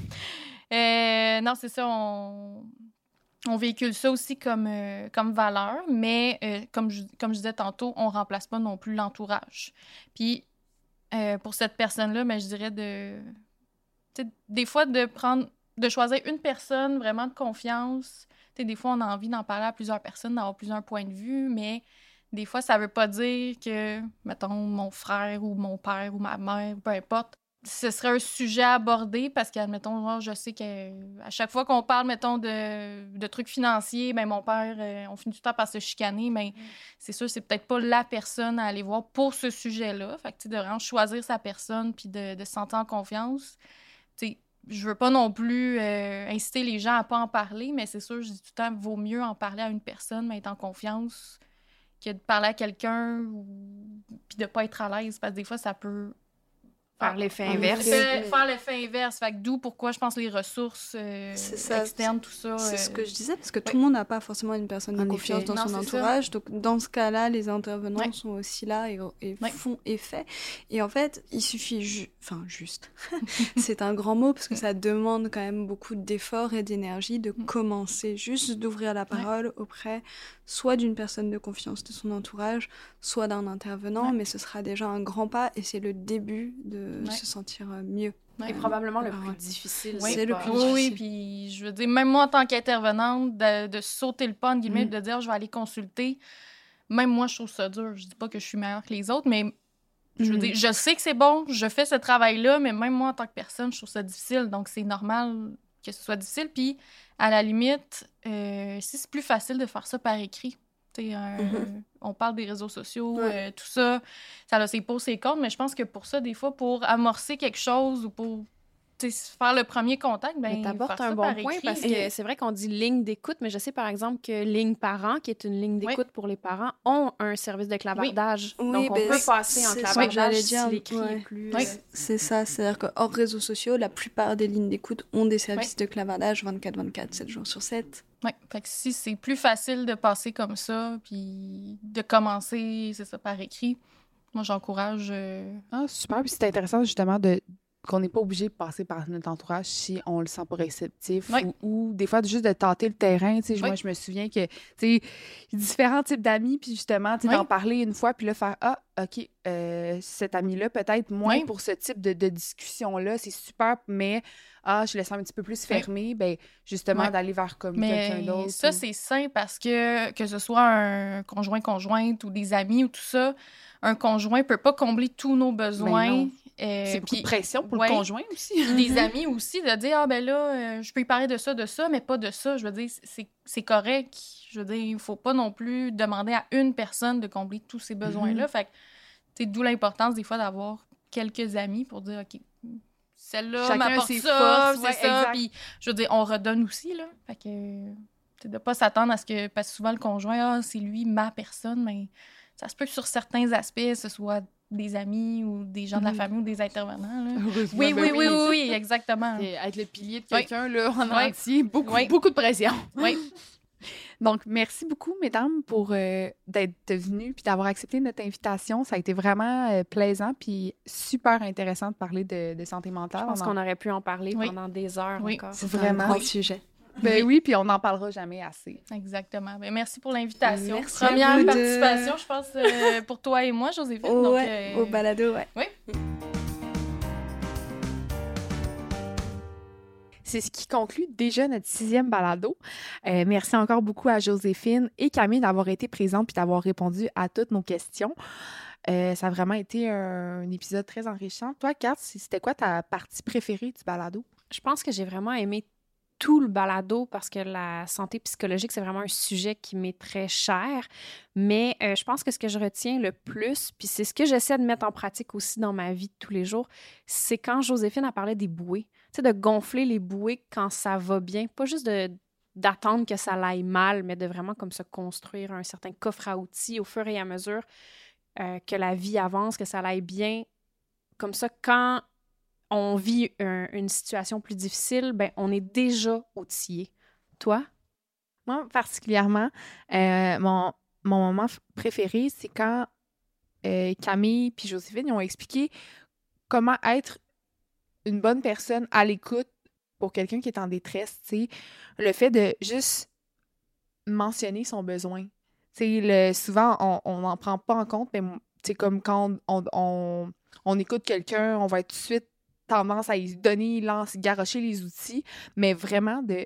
Euh, non, c'est ça, on, on véhicule ça aussi comme, euh, comme valeur, mais euh, comme, je, comme je disais tantôt, on remplace pas non plus l'entourage. Puis, euh, pour cette personne-là, ben, je dirais de. Des fois, de prendre. de choisir une personne vraiment de confiance. Tu sais, des fois, on a envie d'en parler à plusieurs personnes, d'avoir plusieurs points de vue, mais des fois, ça veut pas dire que, mettons, mon frère ou mon père ou ma mère, peu importe, ce serait un sujet à aborder parce qu'admettons, je sais qu'à chaque fois qu'on parle, mettons, de, de trucs financiers, ben mon père, euh, on finit tout le temps par se chicaner, mais c'est sûr, c'est peut-être pas la personne à aller voir pour ce sujet-là. Fait que, tu sais, de vraiment choisir sa personne puis de, de se sentir en confiance. Je veux pas non plus euh, inciter les gens à pas en parler, mais c'est sûr, je dis tout le temps, vaut mieux en parler à une personne, mais être en confiance, que de parler à quelqu'un ou puis de pas être à l'aise, parce que des fois, ça peut Faire l'effet inverse. Faire, faire l'effet inverse. Fait que d'où pourquoi je pense les ressources euh, ça. externes, tout ça. C'est ce euh, que je disais, parce que ouais. tout le monde n'a pas forcément une personne de En confiance effet. dans Non, son ça. entourage. Donc, dans ce cas-là, les intervenants Ouais. sont aussi là et, et Ouais. font effet. Et en fait, il suffit, ju- enfin, juste, c'est un grand mot, parce que ça demande quand même beaucoup d'efforts et d'énergie de Mm. commencer, juste d'ouvrir la parole auprès soit d'une personne de confiance de son entourage, soit d'un intervenant, Ouais. mais ce sera déjà un grand pas et c'est le début de Ouais. se sentir euh, mieux. ouais. Et probablement le plus difficile. Oui, C'est le plus Oui, oui, difficile. puis je veux dire, même moi, en tant qu'intervenante, de, de sauter le pas, guillemets, Mm. de dire je vais aller consulter, même moi, je trouve ça dur. Je dis pas que je suis meilleure que les autres, mais je veux Mhm. dire, je sais que c'est bon, je fais ce travail-là, mais même moi, en tant que personne, je trouve ça difficile. Donc, c'est normal que ce soit difficile. Puis, à la limite, euh, si c'est plus facile de faire ça par écrit, Mhm. on parle des réseaux sociaux, Ouais. euh, tout ça, ça a ses pour, ses contre, mais je pense que pour ça, des fois, pour amorcer quelque chose ou pour faire le premier contact, ben, Mais t'apportes un bon par point écrit. parce que c'est vrai qu'on dit ligne d'écoute, mais je sais par exemple que Ligne Parent, qui est une ligne Oui. d'écoute pour les parents, ont un service de clavardage. Oui, Donc on ben, peut c'est- passer en clavardage si l'écrit ouais. est plus... Oui. euh, C'est ça, c'est-à-dire que hors réseaux sociaux, la plupart des lignes d'écoute ont des services de clavardage 24-24, 7 jours sur 7. Ouais. Fait que si c'est plus facile de passer comme ça, puis de commencer, c'est ça, par écrit, moi, j'encourage. euh, Ah, super. Puis c'est intéressant justement de qu'on n'est pas obligé de passer par notre entourage si on le sent pas réceptif Oui. ou, ou des fois juste de tâter le terrain. Tu sais, Moi, je me souviens que tu sais, il y a différents types d'amis, puis justement, tu sais, Oui. d'en parler une fois, puis là, faire Ah, OK, euh, cet ami-là, peut-être moins pour ce type de, de discussion-là, c'est super, mais ah, je sens un petit peu plus fermé, ben justement, d'aller vers comme quelqu'un d'autre. ça, ou- c'est sain parce que, que ce soit un conjoint-conjointe ou des amis ou tout ça, un conjoint peut pas combler tous nos besoins. non. euh, C'est beaucoup de pression pour ouais. le conjoint aussi. Des amis aussi, de dire, ah ben là, euh, je peux y parler de ça, de ça, mais pas de ça. Je veux dire, c'est- c'est correct. Je veux dire, il faut pas non plus demander à une personne de combler tous ces besoins-là. Fait que, tu sais, d'où l'importance des fois d'avoir quelques amis pour dire, OK, celle-là Chacun m'apporte ses ça, forces, c'est ouais, ça. Puis, je veux dire, on redonne aussi, là. Fait que, tu sais, de pas s'attendre à ce que, parce que souvent le conjoint, ah, c'est lui, ma personne, mais ça se peut que sur certains aspects, ce soit des amis ou des gens de la Mhm. famille ou des intervenants, là. Oui, ben oui, oui, oui, oui, exactement. Et être le pilier de Oui. quelqu'un là, en Oui. entier, beaucoup, Oui. beaucoup de pression. Oui. Donc, merci beaucoup, mesdames, pour euh, d'être venues puis d'avoir accepté notre invitation. Ça a été vraiment euh, plaisant puis super intéressant de parler de, de santé mentale. Je pense On en- qu'on aurait pu en parler Oui. pendant des heures Oui. encore. C'est un vraiment. grand sujet. Ben oui, puis on n'en parlera jamais assez. Exactement. Ben, merci pour l'invitation. Merci à Première de- participation, je pense, euh, pour toi et moi, Joséphine. donc, ouais, euh, au balado, ouais. C'est ce qui conclut déjà notre sixième balado. Euh, merci encore beaucoup à Joséphine et Camille d'avoir été présentes puis d'avoir répondu à toutes nos questions. Euh, ça a vraiment été un, épisode très enrichissant. Toi, Kat, c'était quoi ta partie préférée du balado? Je pense que j'ai vraiment aimé tout le balado parce que la santé psychologique, c'est vraiment un sujet qui m'est très cher. Mais euh, je pense que ce que je retiens le plus, puis c'est ce que j'essaie de mettre en pratique aussi dans ma vie de tous les jours, c'est quand Joséphine a parlé des bouées. De gonfler les bouées quand ça va bien. Pas juste d'attendre que ça aille mal, mais de vraiment comme se construire un certain coffre à outils au fur et à mesure euh, que la vie avance, que ça aille bien. Comme ça, quand on vit un- une situation plus difficile, ben on est déjà outillé. Toi? Moi, particulièrement, euh, mon, mon moment préféré, c'est quand euh, Camille puis Joséphine ont expliqué comment être une bonne personne à l'écoute pour quelqu'un qui est en détresse, tu. Le fait de juste mentionner son besoin. Tu souvent, on n'en prend pas en compte, mais c'est comme quand on, on, écoute quelqu'un, on va être tout de suite tendance à lui donner, lance, garrocher les outils, mais vraiment de,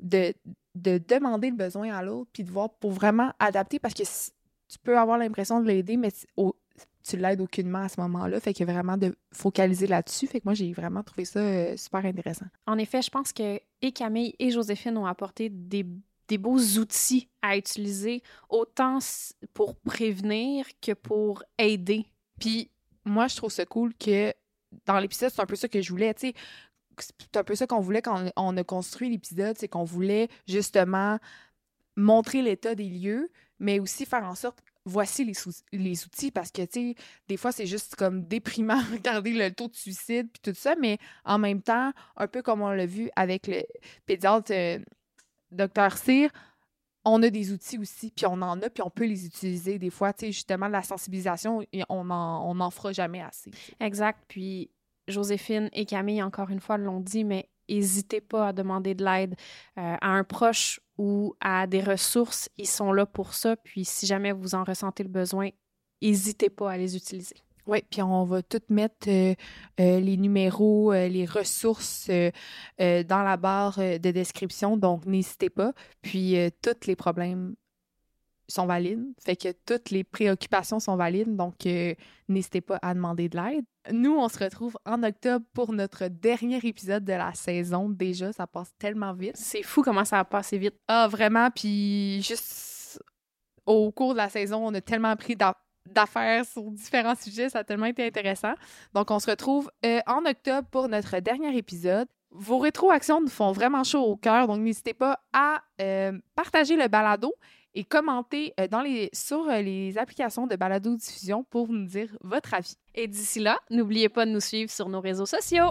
de, de demander le besoin à l'autre, puis de voir pour vraiment adapter, parce que tu peux avoir l'impression de l'aider, mais au- tu l'aides aucunement à ce moment-là. Fait que vraiment de focaliser là-dessus. Fait que moi, j'ai vraiment trouvé ça euh, super intéressant. En effet, je pense que et Camille et Joséphine ont apporté des, des beaux outils à utiliser, autant pour prévenir que pour aider. Puis moi, je trouve ça cool que dans l'épisode, c'est un peu ça que je voulais, tu sais, c'est un peu ça qu'on voulait quand on a construit l'épisode, c'est qu'on voulait justement montrer l'état des lieux, mais aussi faire en sorte voici les, les outils parce que tu sais des fois c'est juste comme déprimant regarder le taux de suicide puis tout ça mais en même temps un peu comme on l'a vu avec le pédiatre euh, docteur Cyr on a des outils aussi puis on en a puis on peut les utiliser des fois tu sais justement la sensibilisation on en on n'en fera jamais assez exact puis Joséphine et Camille encore une fois l'ont dit mais n'hésitez pas à demander de l'aide euh, à un proche ou à des ressources. Ils sont là pour ça. Puis si jamais vous en ressentez le besoin, n'hésitez pas à les utiliser. Oui, puis on va tout mettre euh, euh, les numéros, les ressources dans la barre de description, donc n'hésitez pas. Puis tous les problèmes sont valides, fait que toutes les préoccupations sont valides, donc n'hésitez pas à demander de l'aide. Nous, on se retrouve en octobre pour notre dernier épisode de la saison. Déjà, ça passe tellement vite. C'est fou comment ça a passé vite. Ah, vraiment. Puis juste au cours de la saison, on a tellement appris d'affaires sur différents sujets. Ça a tellement été intéressant. Donc, on se retrouve euh, en octobre pour notre dernier épisode. Vos rétroactions nous font vraiment chaud au cœur, donc n'hésitez pas à euh, partager le balado et commentez euh, dans les, sur euh, les applications de balado-diffusion pour nous dire votre avis. Et d'ici là, n'oubliez pas de nous suivre sur nos réseaux sociaux.